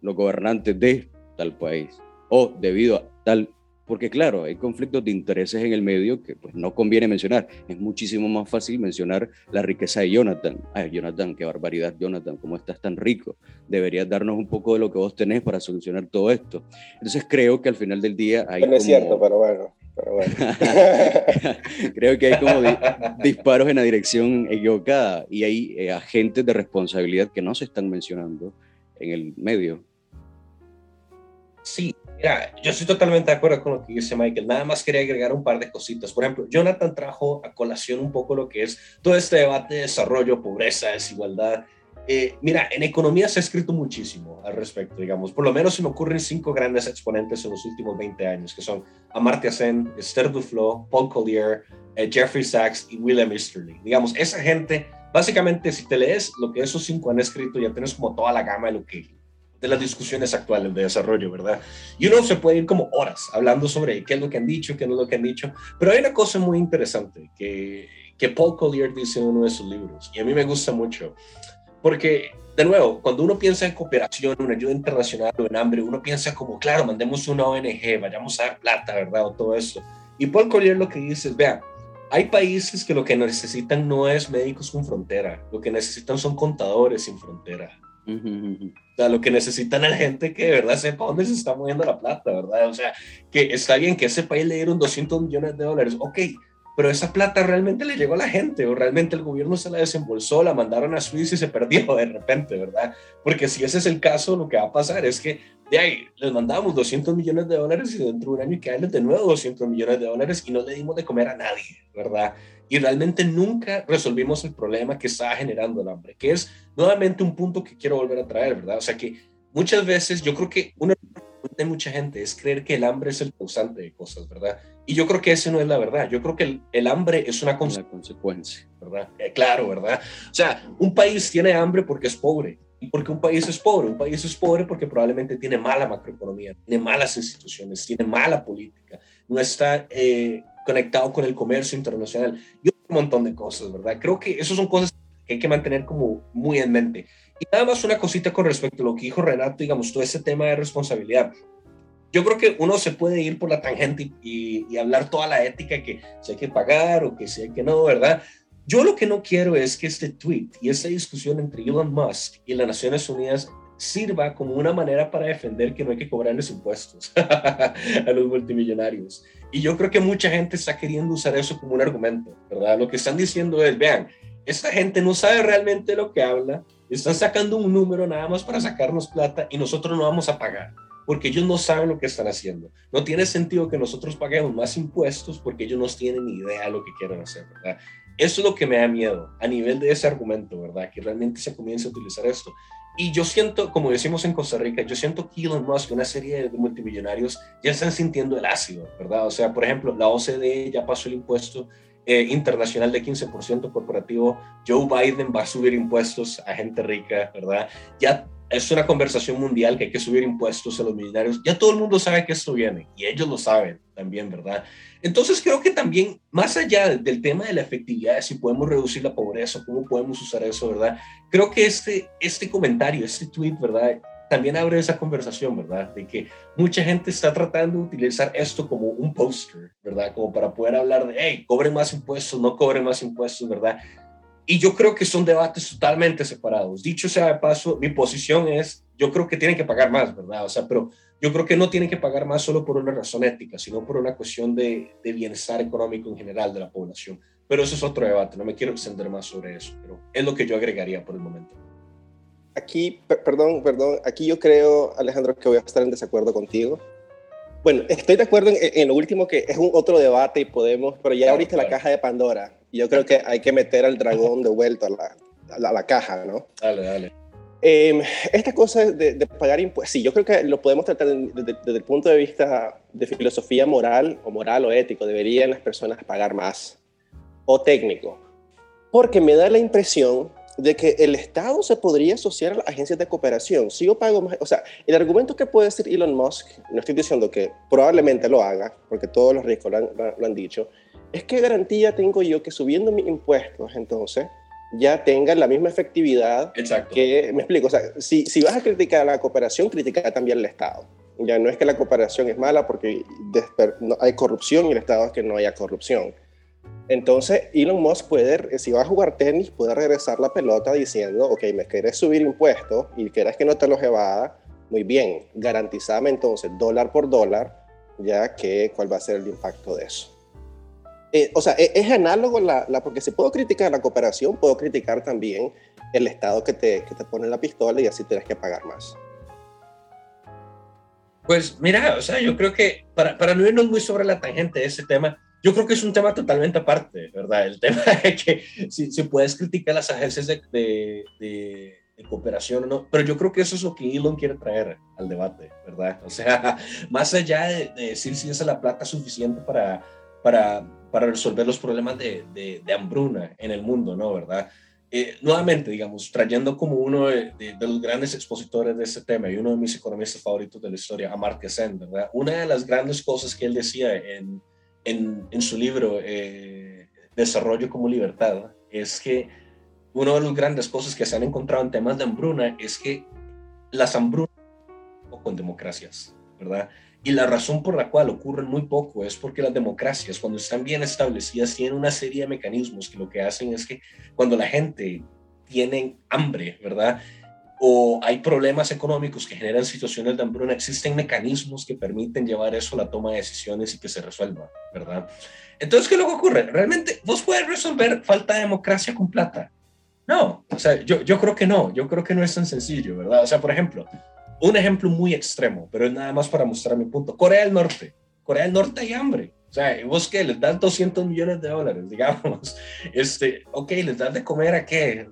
los gobernantes de tal país o debido a tal porque claro, hay conflictos de intereses en el medio que pues no conviene mencionar. Es muchísimo más fácil mencionar la riqueza de Jonathan. Ay, Jonathan, qué barbaridad, Jonathan, cómo estás tan rico. Deberías darnos un poco de lo que vos tenés para solucionar todo esto. Entonces creo que al final del día hay... No es cierto, pero bueno. Pero bueno. creo que hay como disparos en la dirección equivocada y hay eh, agentes de responsabilidad que no se están mencionando en el medio. Sí, Mira, yo estoy totalmente de acuerdo con lo que dice Michael. Nada más quería agregar un par de cositas. Por ejemplo, Jonathan trajo a colación un poco lo que es todo este debate de desarrollo, pobreza, desigualdad. Eh, mira, en economía se ha escrito muchísimo al respecto, digamos. Por lo menos se me ocurren cinco grandes exponentes en los últimos 20 años, que son Amartya Sen, Esther Duflo, Paul Collier, eh, Jeffrey Sachs y William Easterly. Digamos, esa gente, básicamente, si te lees lo que esos cinco han escrito, ya tienes como toda la gama de lo que de las discusiones actuales de desarrollo, ¿verdad? Y uno se puede ir como horas hablando sobre qué es lo que han dicho, qué no es lo que han dicho, pero hay una cosa muy interesante que, que Paul Collier dice en uno de sus libros, y a mí me gusta mucho, porque, de nuevo, cuando uno piensa en cooperación, en ayuda internacional o en hambre, uno piensa como, claro, mandemos una ONG, vayamos a dar plata, ¿verdad? O todo eso. Y Paul Collier lo que dice es, vean, hay países que lo que necesitan no es médicos con frontera, lo que necesitan son contadores sin frontera. O sea, lo que necesitan es gente que de verdad sepa dónde se está moviendo la plata, ¿verdad? O sea, que está bien que ese país le dieron 200 millones de dólares, ok, pero esa plata realmente le llegó a la gente o realmente el gobierno se la desembolsó, la mandaron a Suiza y se perdió de repente, ¿verdad? Porque si ese es el caso, lo que va a pasar es que de ahí les mandamos 200 millones de dólares y dentro de un año quedan de nuevo 200 millones de dólares y no le dimos de comer a nadie, ¿verdad? y realmente nunca resolvimos el problema que estaba generando el hambre, que es nuevamente un punto que quiero volver a traer, ¿verdad? O sea que muchas veces yo creo que una de mucha gente es creer que el hambre es el causante de cosas, ¿verdad? Y yo creo que ese no es la verdad. Yo creo que el, hambre es una, consecuencia, ¿verdad? Eh, claro, ¿verdad? O sea, un país tiene hambre porque es pobre. ¿Y porque un país es pobre? Un país es pobre porque probablemente tiene mala macroeconomía, tiene malas instituciones, tiene mala política, no está eh, conectado con el comercio internacional y un montón de cosas, ¿verdad? Creo que esas son cosas que hay que mantener como muy en mente. Y nada más una cosita con respecto a lo que dijo Renato, digamos, todo ese tema de responsabilidad. Yo creo que uno se puede ir por la tangente y, y hablar toda la ética que si hay que pagar o que si hay que no, ¿verdad? Yo lo que no quiero es que este tweet y esta discusión entre Elon Musk y las Naciones Unidas sirva como una manera para defender que no hay que cobrarles impuestos a los multimillonarios. Y yo creo que mucha gente está queriendo usar eso como un argumento, ¿verdad? Lo que están diciendo es, vean, esta gente no sabe realmente lo que habla, están sacando un número nada más para sacarnos plata y nosotros no vamos a pagar, porque ellos no saben lo que están haciendo. No tiene sentido que nosotros paguemos más impuestos porque ellos no tienen ni idea de lo que quieren hacer, ¿verdad? Eso es lo que me da miedo a nivel de ese argumento, ¿verdad? Que realmente se comience a utilizar esto. Y yo siento, como decimos en Costa Rica, yo siento que Elon Musk una serie de multimillonarios ya están sintiendo el ácido, ¿verdad? O sea, por ejemplo, la OCDE ya pasó el impuesto eh, internacional de 15% corporativo, Joe Biden va a subir impuestos a gente rica, ¿verdad? Ya es una conversación mundial que hay que subir impuestos a los millonarios. Ya todo el mundo sabe que esto viene y ellos lo saben también, ¿verdad? Entonces creo que también, más allá del tema de la efectividad, si podemos reducir la pobreza, cómo podemos usar eso, ¿verdad? Creo que este, este comentario, este tweet, ¿verdad? También abre esa conversación, ¿verdad? De que mucha gente está tratando de utilizar esto como un póster, ¿verdad? Como para poder hablar de, hey, cobren más impuestos, no cobren más impuestos, ¿verdad? Y yo creo que son debates totalmente separados. Dicho sea de paso, mi posición es, yo creo que tienen que pagar más, ¿verdad? O sea, pero yo creo que no tienen que pagar más solo por una razón ética, sino por una cuestión de, de bienestar económico en general de la población. Pero eso es otro debate, no me quiero extender más sobre eso, pero es lo que yo agregaría por el momento. Aquí, perdón, perdón, aquí yo creo, Alejandro, que voy a estar en desacuerdo contigo. Bueno, estoy de acuerdo en, lo último que es un otro debate y podemos, pero ya abriste la caja de Pandora yo creo que hay que meter al dragón de vuelta a la, a la, caja, ¿no? Dale, dale. Eh, esta cosa de, de pagar impuestos, sí, yo creo que lo podemos tratar desde, desde, el punto de vista de filosofía moral o moral o ético. Deberían las personas pagar más o técnico. Porque me da la impresión de que el Estado se podría asociar a las agencias de cooperación. Si yo pago más, o sea, el argumento que puede decir Elon Musk, no estoy diciendo que probablemente lo haga, porque todos los ricos lo han, lo han dicho, es que garantía tengo yo que subiendo mis impuestos, entonces, ya tengan la misma efectividad Exacto. que, me explico, o sea, si, si vas a criticar a la cooperación, critica también al Estado. Ya no es que la cooperación es mala porque hay corrupción y el Estado es que no haya corrupción. Entonces, Elon Musk puede, si va a jugar tenis, puede regresar la pelota diciendo, ok, me querés subir impuestos y querés que no te los evada, muy bien, garantizame entonces dólar por dólar, ya que cuál va a ser el impacto de eso. Eh, o sea, e, es, análogo, la, porque si puedo criticar la cooperación, puedo criticar también el Estado que te, que te pone la pistola y así tienes que pagar más. Pues mira, o sea, yo creo que para, para no irnos muy sobre la tangente de ese tema, yo creo que es un tema totalmente aparte, ¿verdad? El tema de que si, si puedes criticar las agencias de, de, de, cooperación o no, pero yo creo que eso es lo que Elon quiere traer al debate, ¿verdad? O sea, más allá de, decir si es la plata suficiente para, para, para resolver los problemas de, de, hambruna en el mundo, ¿no? ¿Verdad? Eh, nuevamente, digamos, trayendo como uno de, los grandes expositores de este tema y uno de mis economistas favoritos de la historia, Amartya Sen, ¿verdad? Una de las grandes cosas que él decía en, en, en su libro eh, Desarrollo como Libertad es que una de las grandes cosas que se han encontrado en temas de hambruna es que las hambrunas con democracias, ¿verdad? Y la razón por la cual ocurren muy poco es porque las democracias, cuando están bien establecidas, tienen una serie de mecanismos que lo que hacen es que cuando la gente tiene hambre, ¿verdad? O hay problemas económicos que generan situaciones de hambruna, existen mecanismos que permiten llevar eso a la toma de decisiones y que se resuelva, ¿verdad? Entonces, ¿qué que ocurre? ¿Realmente vos puedes resolver falta de democracia con plata? No, o sea, yo, yo creo que no, yo creo que no es tan sencillo, ¿verdad? O sea, por ejemplo, un ejemplo muy extremo, pero es nada más para mostrar mi punto. Corea del Norte. Corea del Norte hay hambre. O sea, vos que les dan 200 millones de dólares, digamos. Este, ok, les dan de comer a qué?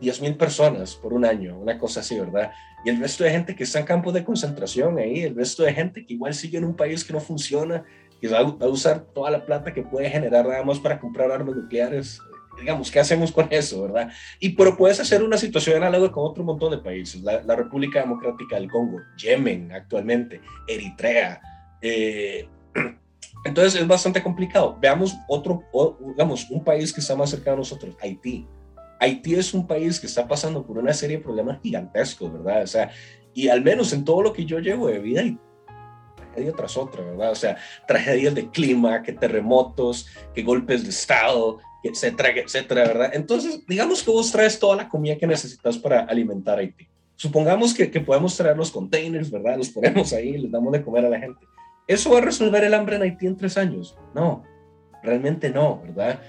10 mil personas por un año, una cosa así, ¿verdad? Y el resto de gente que está en campos de concentración ahí, el resto de gente que igual sigue en un país que no funciona, que va a usar toda la plata que puede generar nada más para comprar armas nucleares digamos, ¿qué hacemos con eso, verdad? Y pero puedes hacer una situación análoga con otro montón de países, la, República Democrática del Congo, Yemen actualmente, Eritrea. Eh, entonces es bastante complicado. Veamos otro, digamos, un país que está más cercano a nosotros, Haití. Haití es un país que está pasando por una serie de problemas gigantescos, ¿verdad? O sea, y al menos en todo lo que yo llevo de vida, hay tragedia tras otra, ¿verdad? O sea, tragedias de clima, que terremotos, que golpes de Estado, etcétera, etcétera, ¿verdad? Entonces, digamos que vos traes toda la comida que necesitas para alimentar a Haití. Supongamos que, que podemos traer los containers, ¿verdad? Los ponemos ahí les damos de comer a la gente. ¿Eso va a resolver el hambre en Haití en tres años? No, realmente no, ¿verdad?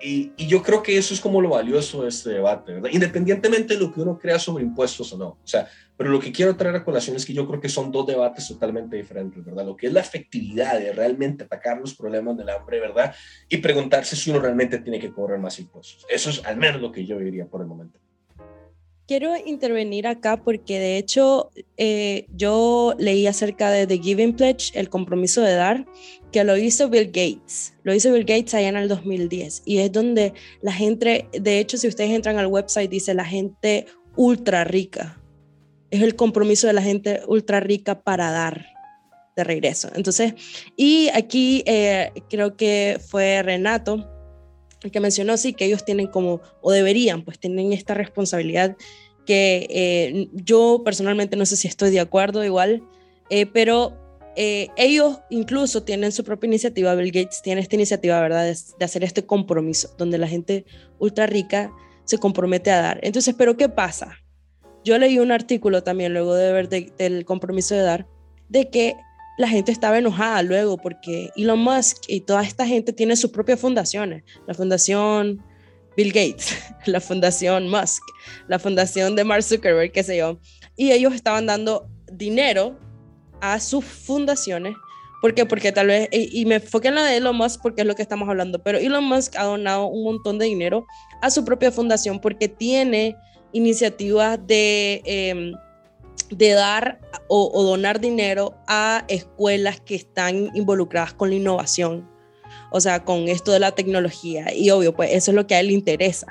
Y, y, yo creo que eso es como lo valioso de este debate, ¿verdad? Independientemente de lo que uno crea sobre impuestos o no. O sea, pero lo que quiero traer a colación es que yo creo que son dos debates totalmente diferentes, ¿verdad? Lo que es la efectividad de realmente atacar los problemas del hambre, ¿verdad? Y preguntarse si uno realmente tiene que cobrar más impuestos. Eso es al menos lo que yo diría por el momento. Quiero intervenir acá porque de hecho eh, yo leí acerca de The Giving Pledge, el compromiso de dar, que lo hizo Bill Gates. Lo hizo Bill Gates allá en el 2010 y es donde la gente, de hecho si ustedes entran al website dice la gente ultra rica, es el compromiso de la gente ultra rica para dar de regreso. Entonces, y aquí eh, creo que fue Renato el que mencionó, sí, que ellos tienen como, o deberían, pues tienen esta responsabilidad que eh, yo personalmente no sé si estoy de acuerdo igual, eh, pero ellos incluso tienen su propia iniciativa, Bill Gates tiene esta iniciativa, ¿verdad?, de, de, hacer este compromiso, donde la gente ultra rica se compromete a dar. Entonces, ¿pero qué pasa? Yo leí un artículo también luego de ver del compromiso de dar, de que la gente estaba enojada luego porque Elon Musk y toda esta gente tiene sus propias fundaciones. La fundación Bill Gates, la fundación Musk, la fundación de Mark Zuckerberg, qué sé yo. Y ellos estaban dando dinero a sus fundaciones. ¿Por qué? Porque tal vez, y, me enfoqué en la de Elon Musk porque es lo que estamos hablando, pero Elon Musk ha donado un montón de dinero a su propia fundación porque tiene iniciativas de, em, de dar o, donar dinero a escuelas que están involucradas con la innovación, o sea, con esto de la tecnología. Y obvio, pues eso es lo que a él le interesa.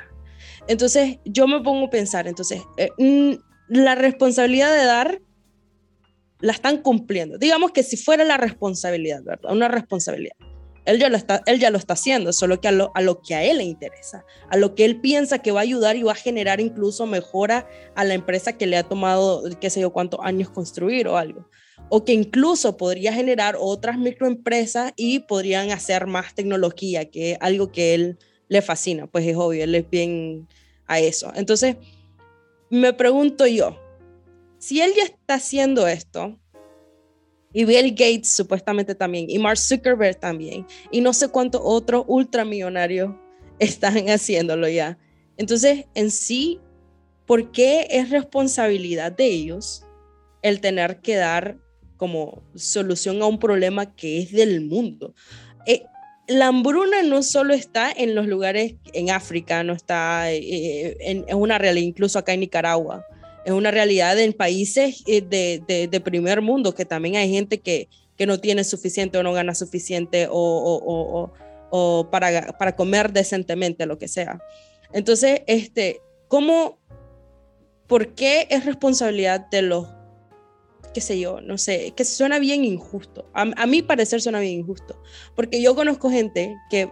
Entonces, yo me pongo a pensar, entonces, eh, mm, la responsabilidad de dar la están cumpliendo. Digamos que si fuera la responsabilidad, ¿verdad? Una responsabilidad. Él ya lo está, él ya lo está haciendo, solo que a lo, a lo que a él le interesa, a lo que él piensa que va a ayudar y va a generar incluso mejora a la empresa que le ha tomado, qué sé yo, cuántos años construir o algo. O que incluso podría generar otras microempresas y podrían hacer más tecnología, que es algo que él le fascina, pues es obvio, él es bien a eso. Entonces, me pregunto yo, si él ya está haciendo esto, y Bill Gates supuestamente también, y Mark Zuckerberg también, y no sé cuántos otros ultramillonarios están haciéndolo ya. Entonces, en sí, ¿por qué es responsabilidad de ellos el tener que dar como solución a un problema que es del mundo? Eh, la hambruna no solo está en los lugares en África, no está eh, en, en, una realidad, incluso acá en Nicaragua es una realidad en países eh, de, de, primer mundo, que también hay gente que, que, no tiene suficiente o no gana suficiente o, o, o, para, para, comer decentemente, lo que sea. Entonces, este, ¿cómo, por qué es responsabilidad de los, qué sé yo, no sé, que suena bien injusto? A, a mi parecer suena bien injusto, porque yo conozco gente que,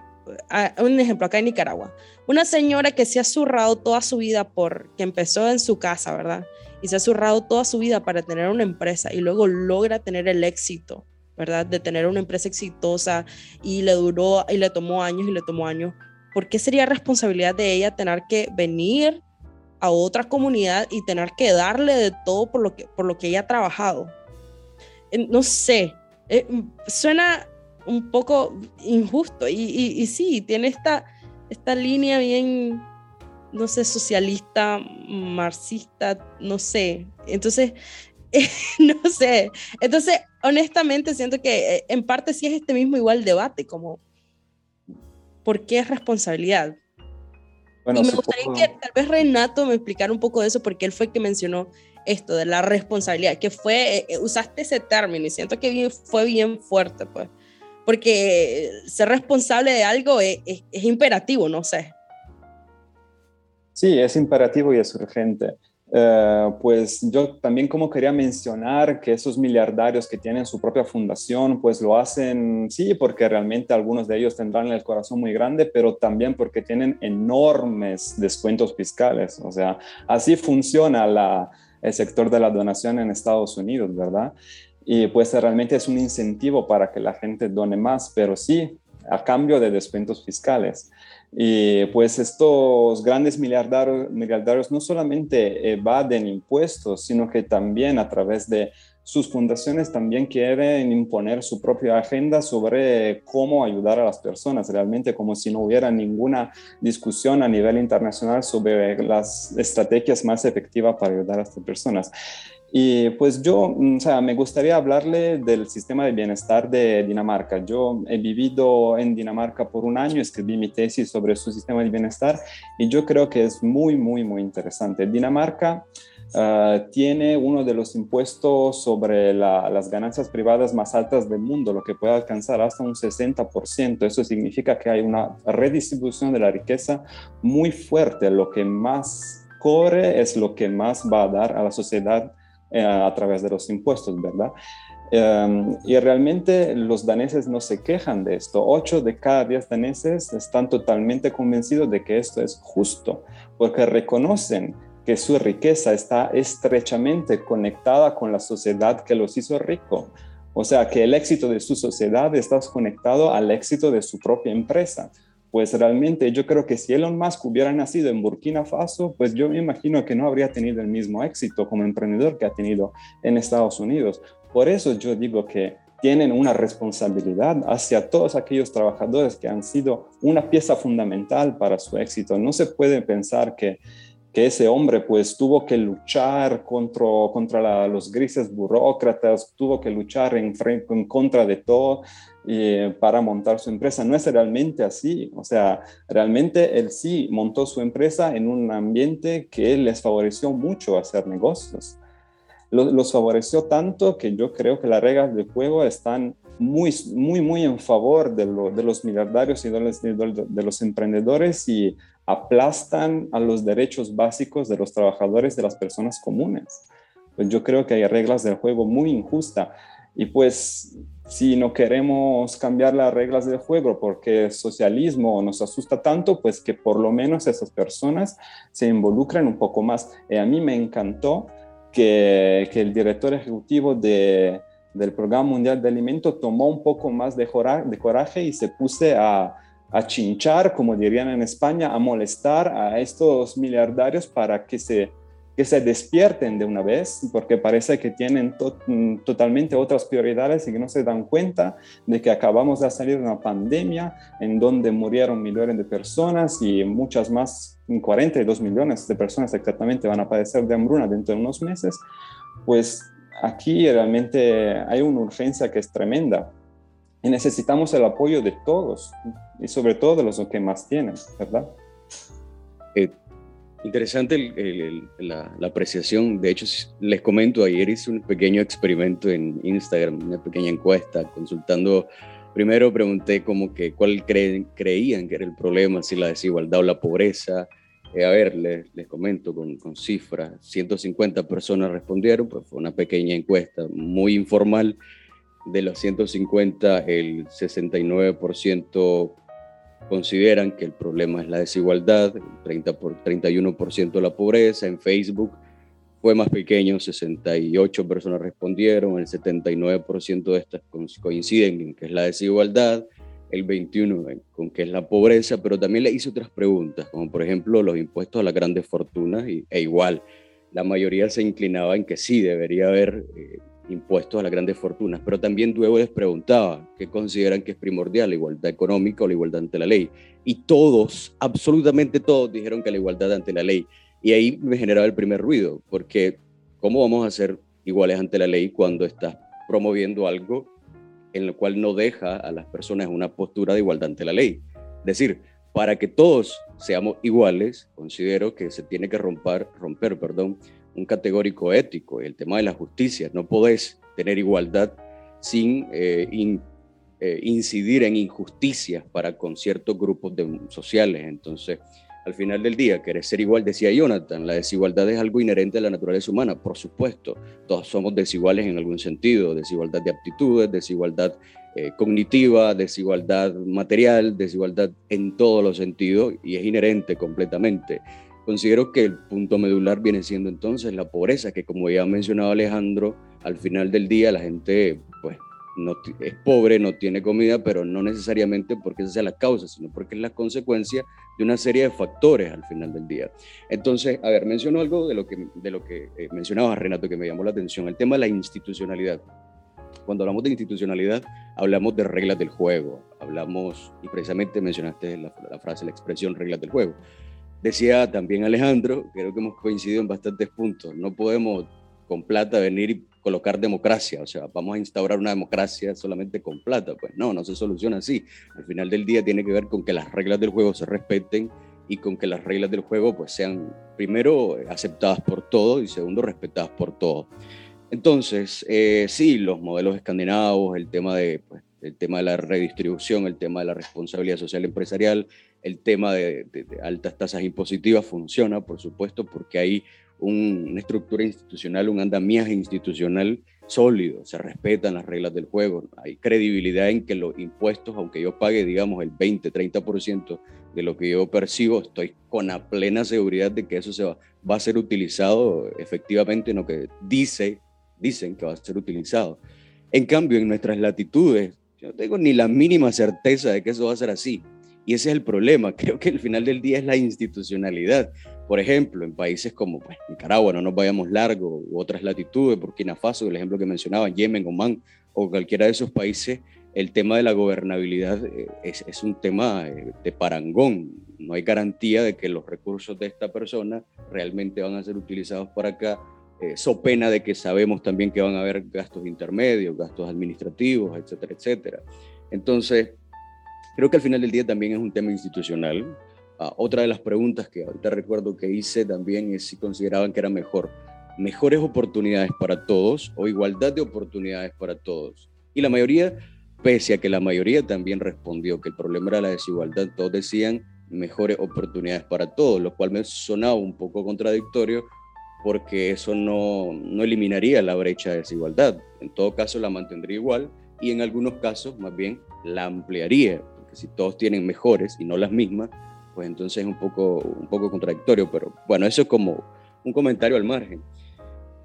un ejemplo, acá en Nicaragua, una señora que se ha zurrado toda su vida por que empezó en su casa, ¿verdad? Y se ha zurrado toda su vida para tener una empresa y luego logra tener el éxito, ¿verdad? De tener una empresa exitosa y le duró y le tomó años y le tomó años. ¿Por qué sería responsabilidad de ella tener que venir a otra comunidad y tener que darle de todo por lo que, por lo que ella ha trabajado? No sé, eh, suena un poco injusto y, y, y sí, tiene esta esta línea bien, no sé, socialista, marxista, no sé. Entonces, no sé. Entonces, honestamente, siento que eh, en parte sí es este mismo igual debate, como, ¿por qué es responsabilidad? Bueno, y me gustaría que tal vez Renato me explicara un poco de eso, porque él fue el que mencionó esto de la responsabilidad, que fue, eh, usaste ese término y siento que fue bien fuerte, pues porque ser responsable de algo es, imperativo, no sé. Sí, es imperativo y es urgente. Eh, pues yo también como quería mencionar que esos miliardarios que tienen su propia fundación, pues lo hacen, sí, porque realmente algunos de ellos tendrán el corazón muy grande, pero también porque tienen enormes descuentos fiscales. O sea, así funciona la, el sector de la donación en Estados Unidos, ¿verdad? Y pues realmente es un incentivo para que la gente done más, pero sí a cambio de descuentos fiscales. Y pues estos grandes miliardarios, miliardarios no solamente evaden impuestos, sino que también a través de sus fundaciones también quieren imponer su propia agenda sobre cómo ayudar a las personas, realmente como si no hubiera ninguna discusión a nivel internacional sobre las estrategias más efectivas para ayudar a estas personas. Y pues yo, mm, o sea, me gustaría hablarle del sistema de bienestar de Dinamarca. Yo he vivido en Dinamarca por un año, escribí mi tesis sobre su sistema de bienestar y yo creo que es muy, muy, muy interesante. Dinamarca uh, tiene uno de los impuestos sobre la, las ganancias privadas más altas del mundo, lo que puede alcanzar hasta un 60%. Eso significa que hay una redistribución de la riqueza muy fuerte. Lo que más corre es lo que más va a dar a la sociedad eh, a través de los impuestos, ¿verdad? Em, y realmente los daneses no se quejan de esto. Ocho de cada diez daneses están totalmente convencidos de que esto es justo, porque reconocen que su riqueza está estrechamente conectada con la sociedad que los hizo rico. O sea, que el éxito de su sociedad está conectado al éxito de su propia empresa pues realmente yo creo que si Elon Musk hubiera nacido en Burkina Faso, pues yo me imagino que no habría tenido el mismo éxito como emprendedor que ha tenido en Estados Unidos. Por eso yo digo que tienen una responsabilidad hacia todos aquellos trabajadores que han sido una pieza fundamental para su éxito. No se puede pensar que, que ese hombre pues tuvo que luchar contra, contra los grises burócratas, tuvo que luchar en, en contra de todo eh, para montar su empresa. No es realmente así. O sea, realmente él sí montó su empresa en un ambiente que les favoreció mucho hacer negocios. Los, favoreció tanto que yo creo que las reglas del juego están muy, muy, muy en favor de, de los miliardarios y de los, de los emprendedores y aplastan a los derechos básicos de los trabajadores, de las personas comunes. Pues yo creo que hay reglas del juego muy injustas Y pues si no queremos cambiar las reglas del juego porque el socialismo nos asusta tanto, pues que por lo menos esas personas se involucren un poco más. Y a mí me encantó que, el director ejecutivo de, del Programa Mundial de Alimentos tomó un poco más de, de coraje y se puse a, a chinchar, como dirían en España, a molestar a estos miliardarios para que se que se despierten de una vez, porque parece que tienen mm, totalmente otras prioridades y que no se dan cuenta de que acabamos de salir de una pandemia en donde murieron millones de personas y muchas más, 42 millones de personas exactamente van a padecer de hambruna dentro de unos meses, pues aquí realmente hay una urgencia que es tremenda y necesitamos el apoyo de todos y sobre todo de los que más tienen, ¿verdad? Eh, Interesante la, apreciación. De hecho, les comento, ayer hice un pequeño experimento en Instagram, una pequeña encuesta, consultando. Primero pregunté como que cuál creían que era el problema, si la desigualdad o la pobreza. Eh, a ver, les, les comento con, con, cifras. 150 personas respondieron, pues fue una pequeña encuesta muy informal. De los 150, el 69% consideran que el problema es la desigualdad, el 30 por, 31% la pobreza. En Facebook fue más pequeño, 68 personas respondieron, el 79% de estas coinciden en que es la desigualdad, el 21% con que es la pobreza, pero también le hice otras preguntas, como por ejemplo los impuestos a las grandes fortunas, e igual, la mayoría se inclinaba en que sí, debería haber eh, impuestos a las grandes fortunas, pero también luego les preguntaba qué consideran que es primordial, la igualdad económica o la igualdad ante la ley. Y todos, absolutamente todos, dijeron que la igualdad ante la ley. Y ahí me generaba el primer ruido, porque ¿cómo vamos a ser iguales ante la ley cuando estás promoviendo algo en lo cual no deja a las personas una postura de igualdad ante la ley? Es decir, para que todos seamos iguales, considero que se tiene que romper, romper perdón, un categórico ético, el tema de la justicia. No podés tener igualdad sin eh, eh, incidir en injusticias para con ciertos grupos de, sociales. Entonces, al final del día, querer ser igual, decía Jonathan, la desigualdad es algo inherente a la naturaleza humana, por supuesto, todos somos desiguales en algún sentido, desigualdad de aptitudes, desigualdad eh, cognitiva, desigualdad material, desigualdad en todos los sentidos y es inherente completamente. Considero que el punto medular viene siendo entonces la pobreza, que como ya ha mencionado Alejandro, al final del día la gente pues no, es pobre, no tiene comida, pero no necesariamente porque esa sea la causa, sino porque es la consecuencia de una serie de factores al final del día. Entonces, a ver, menciono algo de lo que, de lo que eh, mencionaba Renato que me llamó la atención, el tema de la institucionalidad. Cuando hablamos de institucionalidad, hablamos de reglas del juego, hablamos, y precisamente mencionaste la, la frase, la expresión reglas del juego. Decía también Alejandro, creo que hemos coincidido en bastantes puntos, no podemos con plata venir y colocar democracia, o sea, vamos a instaurar una democracia solamente con plata, pues no, no se soluciona así. Al final del día tiene que ver con que las reglas del juego se respeten y con que las reglas del juego pues sean primero aceptadas por todos y segundo respetadas por todos. Entonces, eh, sí, los modelos escandinavos, el tema de pues, el tema de la redistribución, el tema de la responsabilidad social empresarial, el tema de, altas tasas impositivas funciona, por supuesto, porque hay una estructura institucional, un andamiaje institucional sólido, se respetan las reglas del juego, hay credibilidad en que los impuestos, aunque yo pague, digamos, el 20, 30% de lo que yo percibo, estoy con la plena seguridad de que eso se va, va a ser utilizado efectivamente en lo que dice, dicen que va a ser utilizado. En cambio, en nuestras latitudes, yo no tengo ni la mínima certeza de que eso va a ser así. Y ese es el problema. Creo que al final del día es la institucionalidad. Por ejemplo, en países como pues, Nicaragua, no nos vayamos largo, u otras latitudes, Burkina Faso, el ejemplo que mencionaba, Yemen, Oman, o cualquiera de esos países, el tema de la gobernabilidad eh, es, es un tema eh, de parangón. No hay garantía de que los recursos de esta persona realmente van a ser utilizados por acá eh, so pena de que sabemos también que van a haber gastos intermedios, gastos administrativos, etcétera, etcétera. Entonces, creo que al final del día también es un tema institucional. Ah, otra de las preguntas que ahorita recuerdo que hice también es si consideraban que era mejor mejores oportunidades para todos o igualdad de oportunidades para todos. Y la mayoría, pese a que la mayoría también respondió que el problema era la desigualdad, todos decían mejores oportunidades para todos, lo cual me sonaba un poco contradictorio porque eso no, no eliminaría la brecha de desigualdad. En todo caso, la mantendría igual y en algunos casos, más bien, la ampliaría, porque si todos tienen mejores y no las mismas, pues entonces es un poco, un poco contradictorio, pero bueno, eso es como un comentario al margen.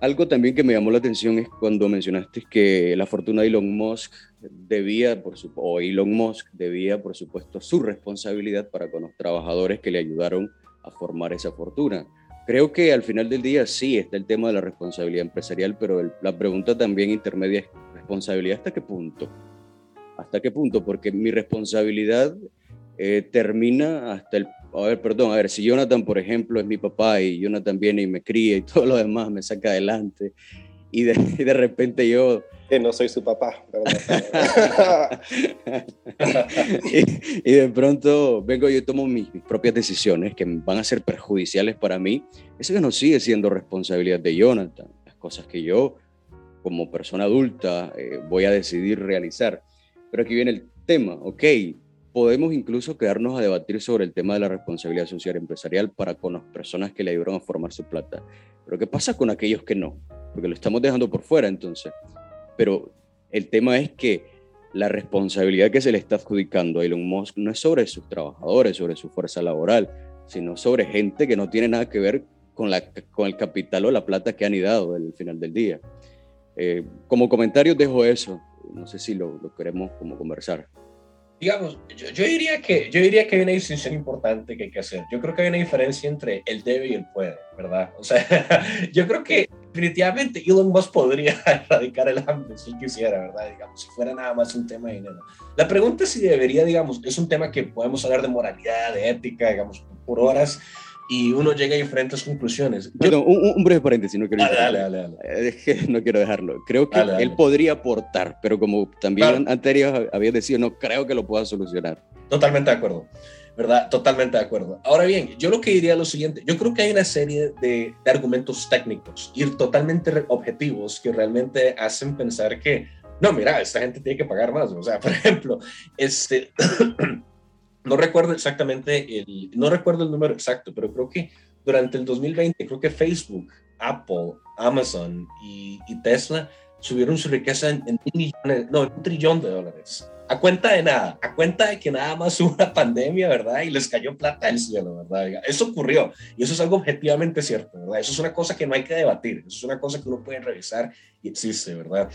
Algo también que me llamó la atención es cuando mencionaste que la fortuna de Elon Musk debía, por o Elon Musk debía, por supuesto, su responsabilidad para con los trabajadores que le ayudaron a formar esa fortuna. Creo que al final del día sí está el tema de la responsabilidad empresarial, pero la pregunta también intermedia es responsabilidad hasta qué punto. ¿Hasta qué punto? Porque mi responsabilidad eh, termina hasta el... A ver, perdón, a ver, si Jonathan, por ejemplo, es mi papá y Jonathan viene y me cría y todo lo demás me saca adelante y de, de repente yo... No soy su papá, y, y, de pronto vengo yo tomo mis, mis, propias decisiones que van a ser perjudiciales para mí. Eso que no sigue siendo responsabilidad de Jonathan. Las cosas que yo, como persona adulta, eh, voy a decidir realizar. Pero aquí viene el tema, ok, podemos incluso quedarnos a debatir sobre el tema de la responsabilidad social empresarial para con las personas que le ayudaron a formar su plata. Pero ¿qué pasa con aquellos que no? Porque lo estamos dejando por fuera entonces. Pero el tema es que la responsabilidad que se le está adjudicando a Elon Musk no es sobre sus trabajadores, sobre su fuerza laboral, sino sobre gente que no tiene nada que ver con, la, con el capital o la plata que han dado al final del día. Eh, como comentario dejo eso, no sé si lo, lo queremos como conversar digamos, yo, yo, diría que, yo diría que hay una distinción importante que hay que hacer. Yo creo que hay una diferencia entre el debe y el puede, ¿verdad? O sea, yo creo que definitivamente Elon Musk podría erradicar el hambre si quisiera, ¿verdad? Digamos, si fuera nada más un tema de dinero. La pregunta es si debería, digamos, es un tema que podemos hablar de moralidad, de ética, digamos, por horas y uno llega a diferentes conclusiones. Yo, un, un, breve paréntesis, no quiero, dale, dale, dale, eh, no quiero dejarlo. Creo que él podría aportar, pero como también claro. anterior había decidido, no creo que lo pueda solucionar. Totalmente de acuerdo, ¿verdad? Totalmente de acuerdo. Ahora bien, yo lo que diría es lo siguiente, yo creo que hay una serie de, de argumentos técnicos y totalmente objetivos que realmente hacen pensar que, no, mira, esta gente tiene que pagar más. O sea, por ejemplo, este... no recuerdo exactamente el, no recuerdo el número exacto, pero creo que durante el 2020, creo que Facebook, Apple, Amazon y, y Tesla subieron su riqueza en, en millones, no, en un trillón de dólares. A cuenta de nada, a cuenta de que nada más hubo una pandemia, ¿verdad? Y les cayó plata del cielo, ¿verdad? Eso ocurrió y eso es algo objetivamente cierto, ¿verdad? Eso es una cosa que no hay que debatir, eso es una cosa que uno puede revisar y existe, ¿verdad?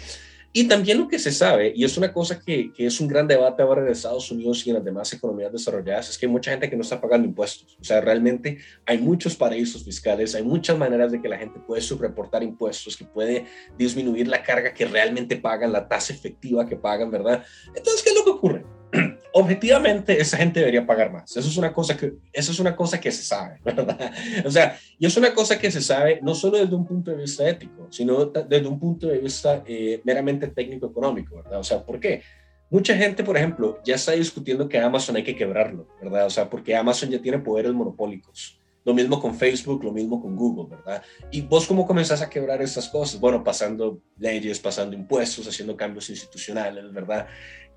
Y también lo que se sabe, y es una cosa que, que, es un gran debate ahora en Estados Unidos y en las demás economías desarrolladas, es que hay mucha gente que no está pagando impuestos. O sea, realmente hay muchos paraísos fiscales, hay muchas maneras de que la gente puede subreportar impuestos, que puede disminuir la carga que realmente pagan, la tasa efectiva que pagan, ¿verdad? Entonces, ¿qué es lo que ocurre? objetivamente esa gente debería pagar más. Eso es una cosa que, eso es una cosa que se sabe, ¿verdad? O sea, y es una cosa que se sabe no solo desde un punto de vista ético, sino desde un punto de vista eh, meramente técnico-económico, ¿verdad? O sea, ¿por qué? Mucha gente, por ejemplo, ya está discutiendo que Amazon hay que quebrarlo, ¿verdad? O sea, porque Amazon ya tiene poderes monopólicos. Lo mismo con Facebook, lo mismo con Google, ¿verdad? ¿Y vos cómo comenzás a quebrar estas cosas? Bueno, pasando leyes, pasando impuestos, haciendo cambios institucionales, ¿verdad?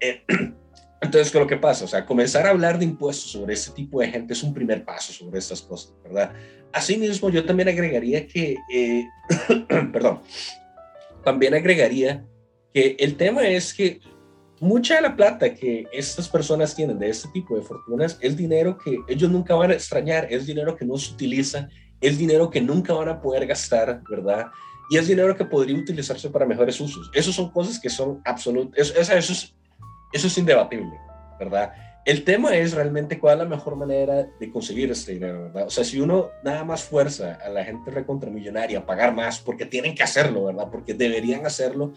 Eh, Entonces, ¿qué es lo que pasa? O sea, comenzar a hablar de impuestos sobre este tipo de gente es un primer paso sobre estas cosas, ¿verdad? Asimismo, yo también agregaría que, eh, perdón, también agregaría que el tema es que mucha de la plata que estas personas tienen de este tipo de fortunas es dinero que ellos nunca van a extrañar, es dinero que no se utiliza, es dinero que nunca van a poder gastar, ¿verdad? Y es dinero que podría utilizarse para mejores usos. Esas son cosas que son absolutas, eso, eso es eso es indebatible, ¿verdad? El tema es realmente cuál es la mejor manera de conseguir este dinero, ¿verdad? O sea, si uno nada más fuerza a la gente recontramillonaria a pagar más porque tienen que hacerlo, ¿verdad? Porque deberían hacerlo,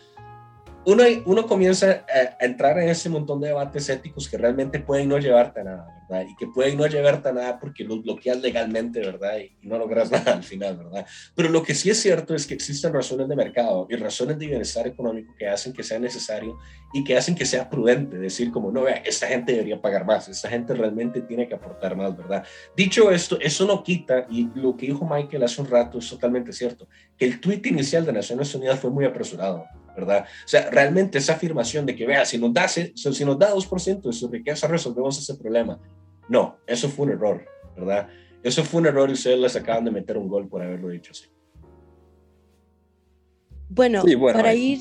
uno, uno comienza a, a, entrar en ese montón de debates éticos que realmente pueden no llevarte a nada, ¿verdad? Y que pueden no llevarte a nada porque lo bloqueas legalmente, ¿verdad? Y no logras nada al final, ¿verdad? Pero lo que sí es cierto es que existen razones de mercado y razones de bienestar económico que hacen que sea necesario y que hacen que sea prudente decir como, no, vea, esta gente debería pagar más, esta gente realmente tiene que aportar más, ¿verdad? Dicho esto, eso no quita, y lo que dijo Michael hace un rato es totalmente cierto, que el tweet inicial de Naciones Unidas fue muy apresurado. ¿verdad? O sea, realmente esa afirmación de que, vea, si nos da, si nos da 2% de su riqueza, resolvemos ese problema. No, eso fue un error, ¿verdad? Eso fue un error y ustedes les acaban de meter un gol por haberlo dicho así. Bueno, para ir...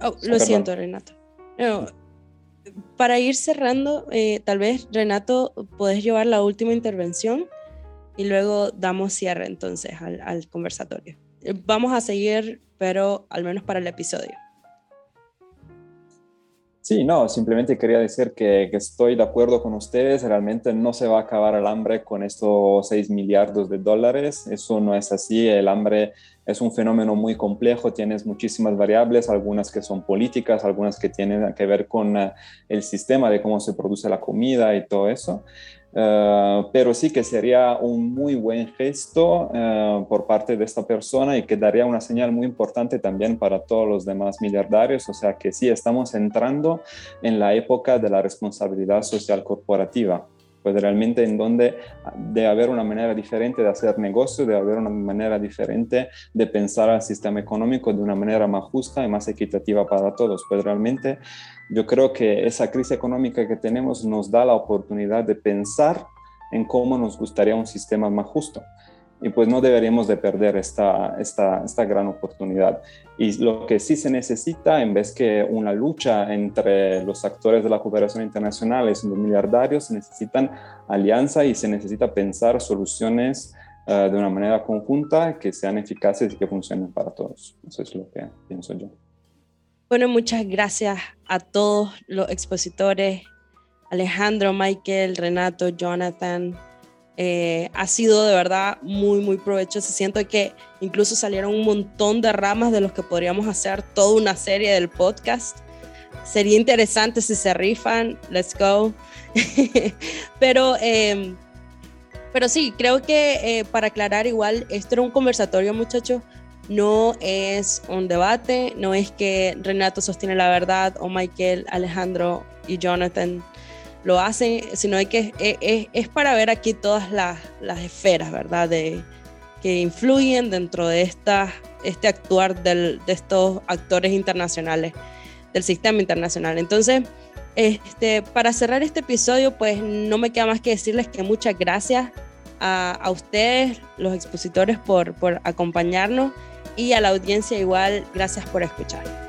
Oh, lo siento, Renato. para ir cerrando, eh, tal vez, Renato, puedes llevar la última intervención y luego damos cierre entonces al conversatorio. Vamos a seguir, pero al menos para el episodio. Sí, no, simplemente quería decir que, estoy de acuerdo con ustedes, realmente no se va a acabar el hambre con estos 6 miliardos de dólares, eso no es así, el hambre es un fenómeno muy complejo, tienes muchísimas variables, algunas que son políticas, algunas que tienen que ver con eh, el sistema de cómo se produce la comida y todo eso. Eh, pero sí que sería un muy buen gesto eh, por parte de esta persona y que daría una señal muy importante también para todos los demás miliardarios, o sea que sí estamos entrando en la época de la responsabilidad social corporativa pues realmente en donde debe haber una manera diferente de hacer negocio, debe haber una manera diferente de pensar al sistema económico de una manera más justa y más equitativa para todos. Pues realmente yo creo que esa crisis económica que tenemos nos da la oportunidad de pensar en cómo nos gustaría un sistema más justo y pues no deberíamos de perder esta, esta, esta gran oportunidad. Y lo que sí se necesita, en vez que una lucha entre los actores de la cooperación internacional y los miliardarios, se necesitan alianzas y se necesita pensar soluciones eh, de una manera conjunta que sean eficaces y que funcionen para todos. Eso es lo que pienso yo. Bueno, muchas gracias a todos los expositores, Alejandro, Michael, Renato, Jonathan, eh, ha sido de verdad muy, muy provechoso. Siento que incluso salieron un montón de ramas de los que podríamos hacer toda una serie del podcast. Sería interesante si se rifan, let's go. pero, em, pero sí, creo que eh, para aclarar igual, esto era un conversatorio, muchachos. No es un debate, no es que Renato sostiene la verdad o Michael, Alejandro y Jonathan lo hacen, sino hay que, es, es, para ver aquí todas las, las esferas, ¿verdad? De, que influyen dentro de esta, este actuar del, de estos actores internacionales, del sistema internacional. Entonces, este, para cerrar este episodio, pues no me queda más que decirles que muchas gracias a, a ustedes, los expositores, por, por acompañarnos y a la audiencia igual, gracias por escuchar.